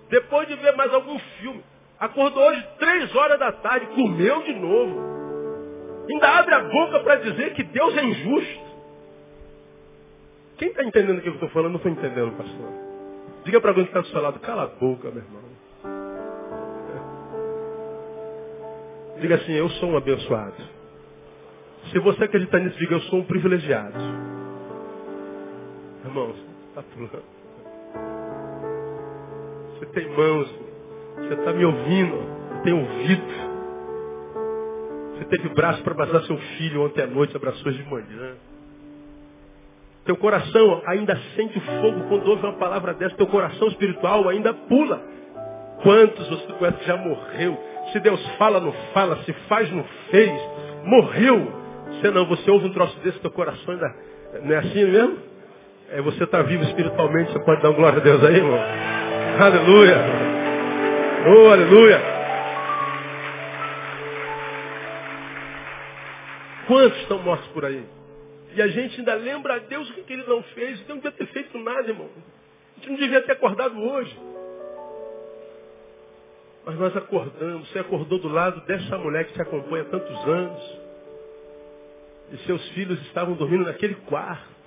Depois de ver mais algum filme. Acordou hoje três horas da tarde, comeu de novo. Ainda abre a boca para dizer que Deus é injusto. Quem está entendendo o que eu estou falando? Não estou entendendo, pastor. Diga para alguém que está do seu lado, cala a boca, meu irmão. Diga assim, eu sou um abençoado. Se você acreditar nisso, diga, eu sou um privilegiado. Irmãos, está pulando. Você tem mãos, você está me ouvindo, tem ouvido. Você teve braço para abraçar seu filho ontem à noite, abraçou de manhã. Teu coração ainda sente o fogo quando ouve uma palavra dessa. Teu coração espiritual ainda pula. Quantos você conhece que já morreu? Se Deus fala, não fala. Se faz, não fez. Morreu. Você não, você ouve um troço desse, teu coração ainda... Não é assim mesmo? É, você está vivo espiritualmente, você pode dar glória a Deus aí, irmão? Aleluia. Oh, aleluia. Quantos estão mortos por aí? E a gente ainda lembra a Deus o que, ele não fez. Não devia ter feito nada, irmão. A gente não devia ter acordado hoje. Mas nós acordamos. Você acordou do lado dessa mulher que te acompanha há tantos anos. E seus filhos estavam dormindo naquele quarto.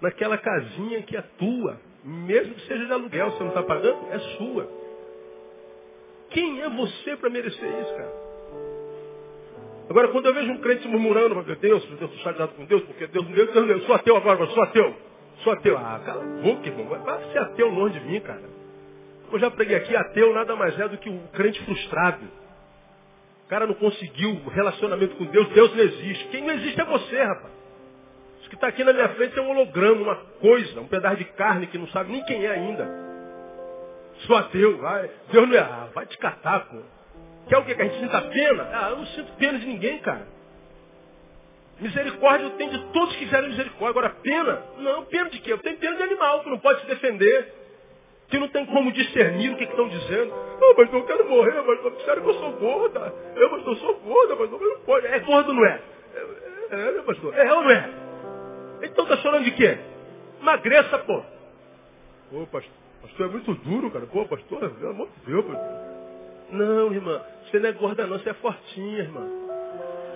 Naquela casinha que é tua. Mesmo que seja de aluguel, você não está pagando, é sua. Quem é você para merecer isso, cara? Agora, quando eu vejo um crente murmurando, meu Deus, eu estou chateado com Deus, porque Deus, Deus, Deus, eu sou ateu agora, sou ateu. Sou ateu. Ah, cala a boca, irmão. Vai ser ateu longe de mim, cara. Eu já preguei aqui, ateu nada mais é do que o um crente frustrado. O cara não conseguiu relacionamento com Deus, Deus não existe. Quem não existe é você, rapaz. Isso que está aqui na minha frente é um holograma, uma coisa, um pedaço de carne que não sabe nem quem é ainda. Sou ateu, vai. Deus não é. Ah, vai te catar, pô. Quer o quê? Que a gente sinta pena? Ah, eu não sinto pena de ninguém, cara. Misericórdia eu tenho de todos que quiserem misericórdia. Agora, pena? Não, pena de quê? Eu tenho pena de animal, que não pode se defender. Que não tem como discernir o que estão dizendo. Não, mas eu quero morrer, mas não disseram que eu sou gorda. Eu, mas eu sou gorda, mas não pode. É gordo, não é? É, é, né, pastor? É ou não é? Então tá chorando de quê? Emagreça, pô. Ô, pastor, pastor é muito duro, cara. Pô, pastor, pelo amor de Deus, pastor. Não, irmã, você não é gorda não, você é fortinha, irmã.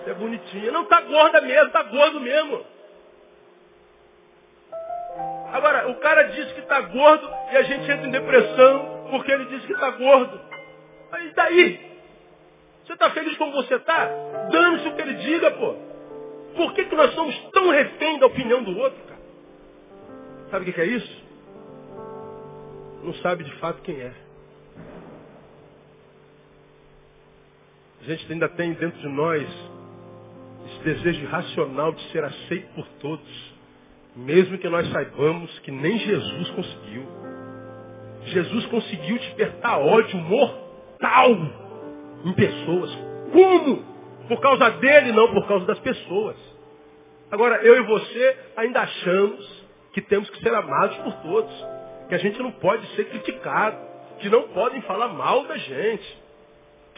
Você é bonitinha. Não, tá gorda mesmo, tá gordo mesmo. Agora, o cara diz que está gordo e a gente entra em depressão porque ele diz que está gordo. Aí daí? Você está feliz como você está? Dane-se o que ele diga, pô. Por que, que nós somos tão refém da opinião do outro, cara? Sabe o que é isso? Não sabe de fato quem é. A gente ainda tem dentro de nós esse desejo irracional de ser aceito por todos, mesmo que nós saibamos que nem Jesus conseguiu. Jesus conseguiu despertar ódio mortal em pessoas. Como? Por causa dele, não por causa das pessoas. Agora, eu e você ainda achamos que temos que ser amados por todos, que a gente não pode ser criticado, que não podem falar mal da gente.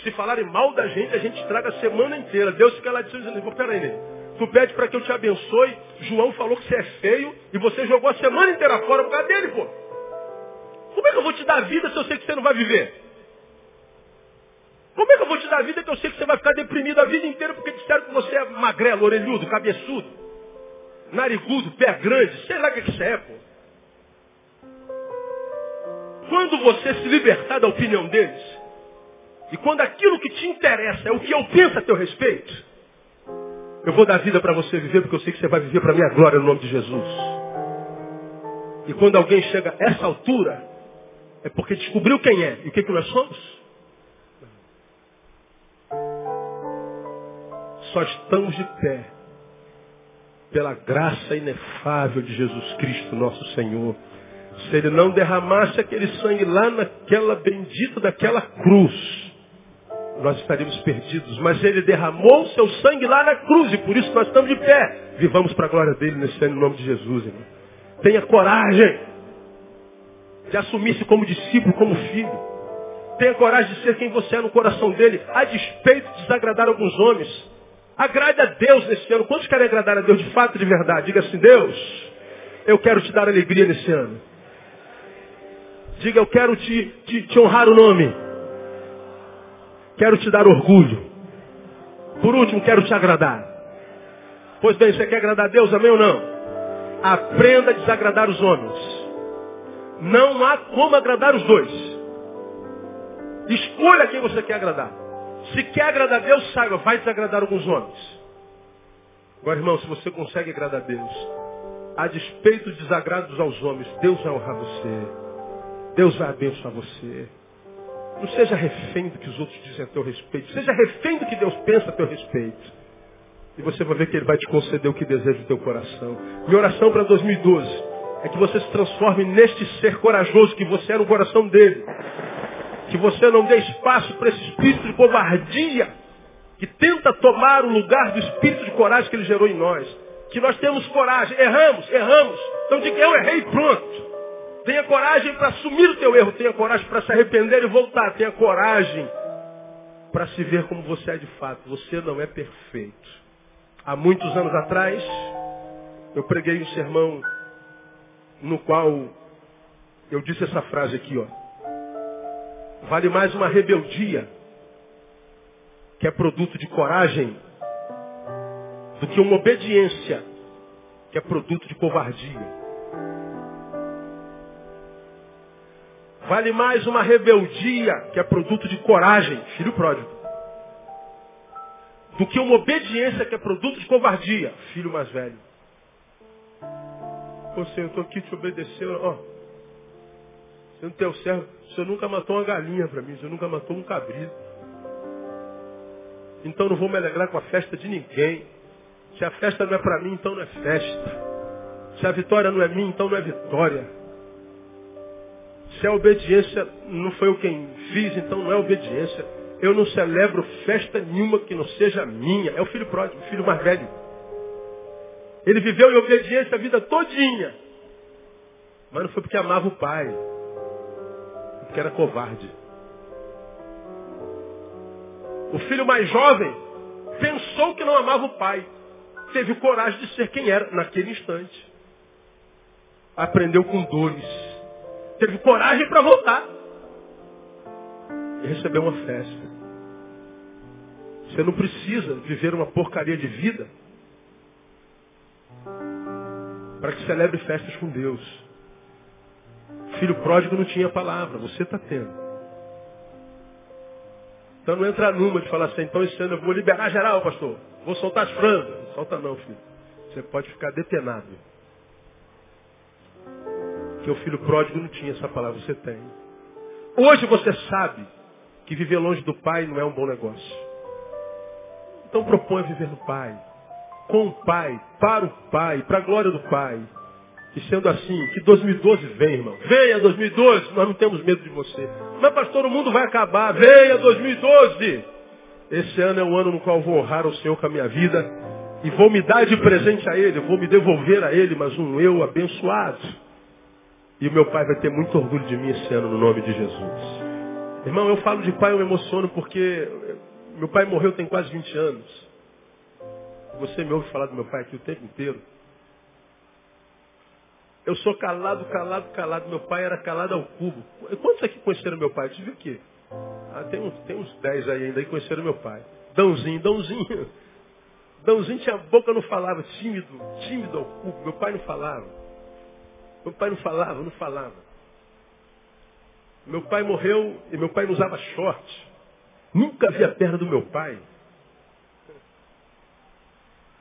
Se falarem mal da gente, a gente estraga a semana inteira. Deus fica lá dizendo, peraí, né? Tu pede para que eu te abençoe. João falou que você é feio e você jogou a semana inteira fora por causa dele, pô. Como é que eu vou te dar vida se eu sei que você não vai viver? Como é que eu vou te dar vida que eu sei que você vai ficar deprimido a vida inteira porque disseram que você é magrelo, orelhudo, cabeçudo, narigudo, pé grande, sei lá o que, você é, pô. Quando você se libertar da opinião deles, e quando aquilo que te interessa é o que eu penso a teu respeito, eu vou dar vida para você viver, porque eu sei que você vai viver para a minha glória no nome de Jesus. E quando alguém chega a essa altura, é porque descobriu quem é e o que, que nós somos. Só estamos de pé pela graça inefável de Jesus Cristo, nosso Senhor. Se ele não derramasse aquele sangue lá naquela bendita daquela cruz, nós estaríamos perdidos. Mas ele derramou seu sangue lá na cruz e por isso nós estamos de pé. Vivamos para a glória dele nesse ano, em nome de Jesus. Irmão. Tenha coragem de assumir-se como discípulo, como filho. Tenha coragem de ser quem você é no coração dele, a despeito de desagradar alguns homens. Agrade a Deus nesse ano. Quantos querem agradar a Deus de fato, de verdade? Diga assim, Deus, eu quero te dar alegria nesse ano. Diga, eu quero te, te, te honrar o nome. Quero te dar orgulho. Por último, quero te agradar. Pois bem, você quer agradar a Deus, amém ou não? Aprenda a desagradar os homens. Não há como agradar os dois. Escolha quem você quer agradar. Se quer agradar a Deus, saiba, vai desagradar alguns homens. Agora, irmão, se você consegue agradar a Deus, a despeito dos desagrados aos homens, Deus vai honrar você. Deus vai abençoar você. Não seja refém do que os outros dizem a teu respeito. Seja refém do que Deus pensa a teu respeito. E você vai ver que Ele vai te conceder o que deseja do teu coração. Minha oração para 2012 é que você se transforme neste ser corajoso que você é no coração dele. Que você não dê espaço para esse espírito de covardia que tenta tomar o lugar do espírito de coragem que ele gerou em nós. Que nós temos coragem. Erramos, erramos. Então diga, eu errei pronto. Tenha coragem para assumir o teu erro. Tenha coragem para se arrepender e voltar. Tenha coragem para se ver como você é de fato. Você não é perfeito. Há muitos anos atrás, eu preguei um sermão no qual eu disse essa frase aqui, ó. Vale mais uma rebeldia, que é produto de coragem, do que uma obediência, que é produto de covardia. Vale mais uma rebeldia, que é produto de coragem, filho pródigo, do que uma obediência que é produto de covardia, filho mais velho. Ô Senhor, eu estou aqui te obedecendo, ó. Você não tem o servo, você nunca matou uma galinha para mim, você nunca matou um cabrito. Então não vou me alegrar com a festa de ninguém. Se a festa não é para mim, então não é festa. Se a vitória não é minha, então não é vitória. Se a obediência não foi eu quem fiz, então não é obediência. Eu não celebro festa nenhuma que não seja minha. É o filho pródigo, o filho mais velho. Ele viveu em obediência a vida todinha. Mas não foi porque amava o pai. Porque era covarde. O filho mais jovem pensou que não amava o pai. Teve coragem de ser quem era naquele instante. Aprendeu com dores. Teve coragem para voltar. E recebeu uma festa. Você não precisa viver uma porcaria de vida para que celebre festas com Deus. Filho pródigo não tinha palavra, você está tendo. Então não entra numa de falar assim, então esse ano eu vou liberar geral, pastor. Vou soltar as frangas. Solta não, filho. Você pode ficar detenado. Porque o filho pródigo não tinha essa palavra, você tem. Hoje você sabe que viver longe do pai não é um bom negócio. Então propõe viver no pai com o Pai, para o Pai, para a glória do Pai. E sendo assim, que 2012 vem, irmão. Venha 2012, nós não temos medo de você. Mas pastor, o mundo vai acabar. Venha 2012. Esse ano é o ano no qual vou honrar o Senhor com a minha vida. E vou me dar de presente a Ele, vou me devolver a Ele, mas um eu abençoado. E o meu pai vai ter muito orgulho de mim esse ano, no nome de Jesus. Irmão, eu falo de pai, eu me emociono porque meu pai morreu tem quase 20 anos. Você me ouve falar do meu pai aqui o tempo inteiro. Eu sou calado, calado, calado. Meu pai era calado ao cubo. Quantos aqui conheceram meu pai? Eu ver aqui. Ah, tem uns, tem uns dez aí ainda que conheceram meu pai. Dãozinho, Dãozinho. Dãozinho tinha boca, não falava. Tímido, tímido ao cubo. Meu pai não falava. Meu pai não falava, não falava. Meu pai morreu e meu pai não usava short. Nunca vi a perna do meu pai.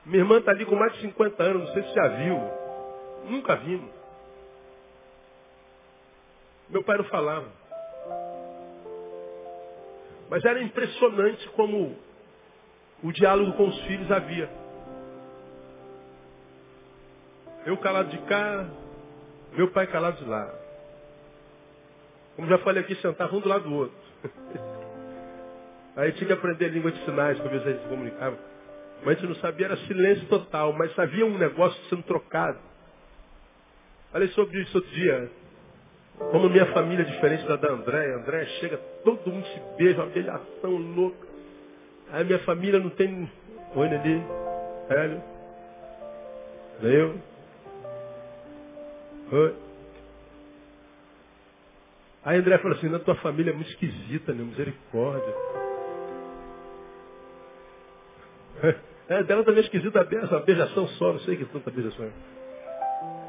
Minha irmã está ali com mais de 50 anos, não sei se já viu. Nunca vimos. Meu pai não falava. Mas era impressionante como o diálogo com os filhos havia. Eu calado de cá, meu pai calado de lá. Como já falei aqui, sentava um do lado do outro. Aí tinha que aprender língua de sinais para ver se a gente se comunicava. Mas a gente não sabia, era silêncio total, mas havia um negócio sendo trocado. Falei sobre isso outro dia. Como minha família é diferente da da Andréia. Andréia chega, todo mundo se beija, uma beijação louca. Aí minha família não tem Oi, Nelly. Hélio. Eu. Aí André falou assim, na tua família é muito esquisita, né? Misericórdia. É, dela também é esquisita a beijação só, não sei que tanta beijação.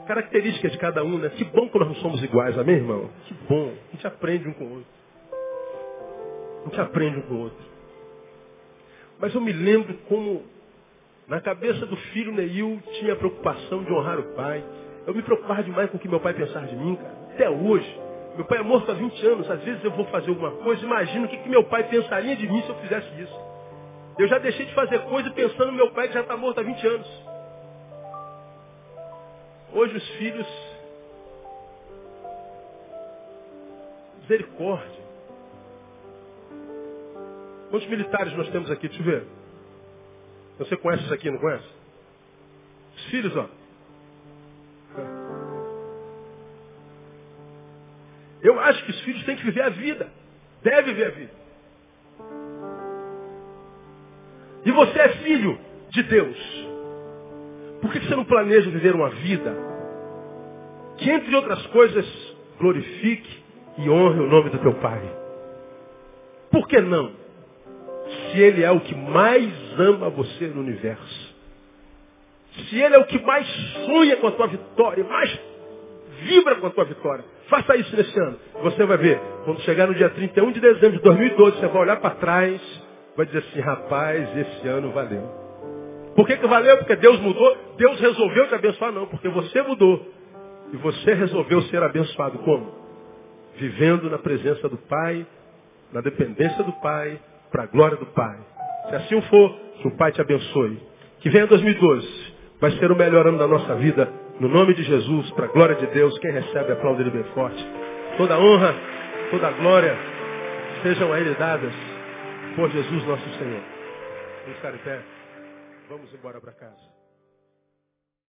Características de cada um, né? Que bom que nós não somos iguais, amém, irmão? Que bom. A gente aprende um com o outro. A gente aprende um com o outro. Mas eu me lembro como na cabeça do filho Neil tinha a preocupação de honrar o pai. Eu me preocupava demais com o que meu pai pensava de mim, cara. Até hoje. Meu pai é morto há 20 anos. Às vezes eu vou fazer alguma coisa, imagino o que, que meu pai pensaria de mim se eu fizesse isso. Eu já deixei de fazer coisa pensando no meu pai que já está morto há 20 anos. Hoje os filhos. Misericórdia. Quantos militares nós temos aqui? Deixa eu ver. Você conhece isso aqui, não conhece? Os filhos, ó. Eu acho que os filhos têm que viver a vida. Deve viver a vida. E você é filho de Deus. Por que você não planeja viver uma vida que, entre outras coisas, glorifique e honre o nome do teu Pai? Por que não? Se Ele é o que mais ama você no universo. Se Ele é o que mais sonha com a tua vitória, mais vibra com a tua vitória. Faça isso nesse ano. Você vai ver, quando chegar no dia 31 de dezembro de 2012, você vai olhar para trás, vai dizer assim, rapaz, esse ano valeu. Por que, que valeu? Porque Deus mudou. Deus resolveu te abençoar, não. Porque você mudou. E você resolveu ser abençoado. Como? Vivendo na presença do Pai, na dependência do Pai, para a glória do Pai. Se assim for, que o Pai te abençoe. Que venha 2012. Vai ser o melhor ano da nossa vida. No nome de Jesus, para a glória de Deus. Quem recebe, aplaude ele bem forte. Toda honra, toda glória sejam a Ele dadas por Jesus nosso Senhor. Vamos ficar em pé. Vamos embora para casa.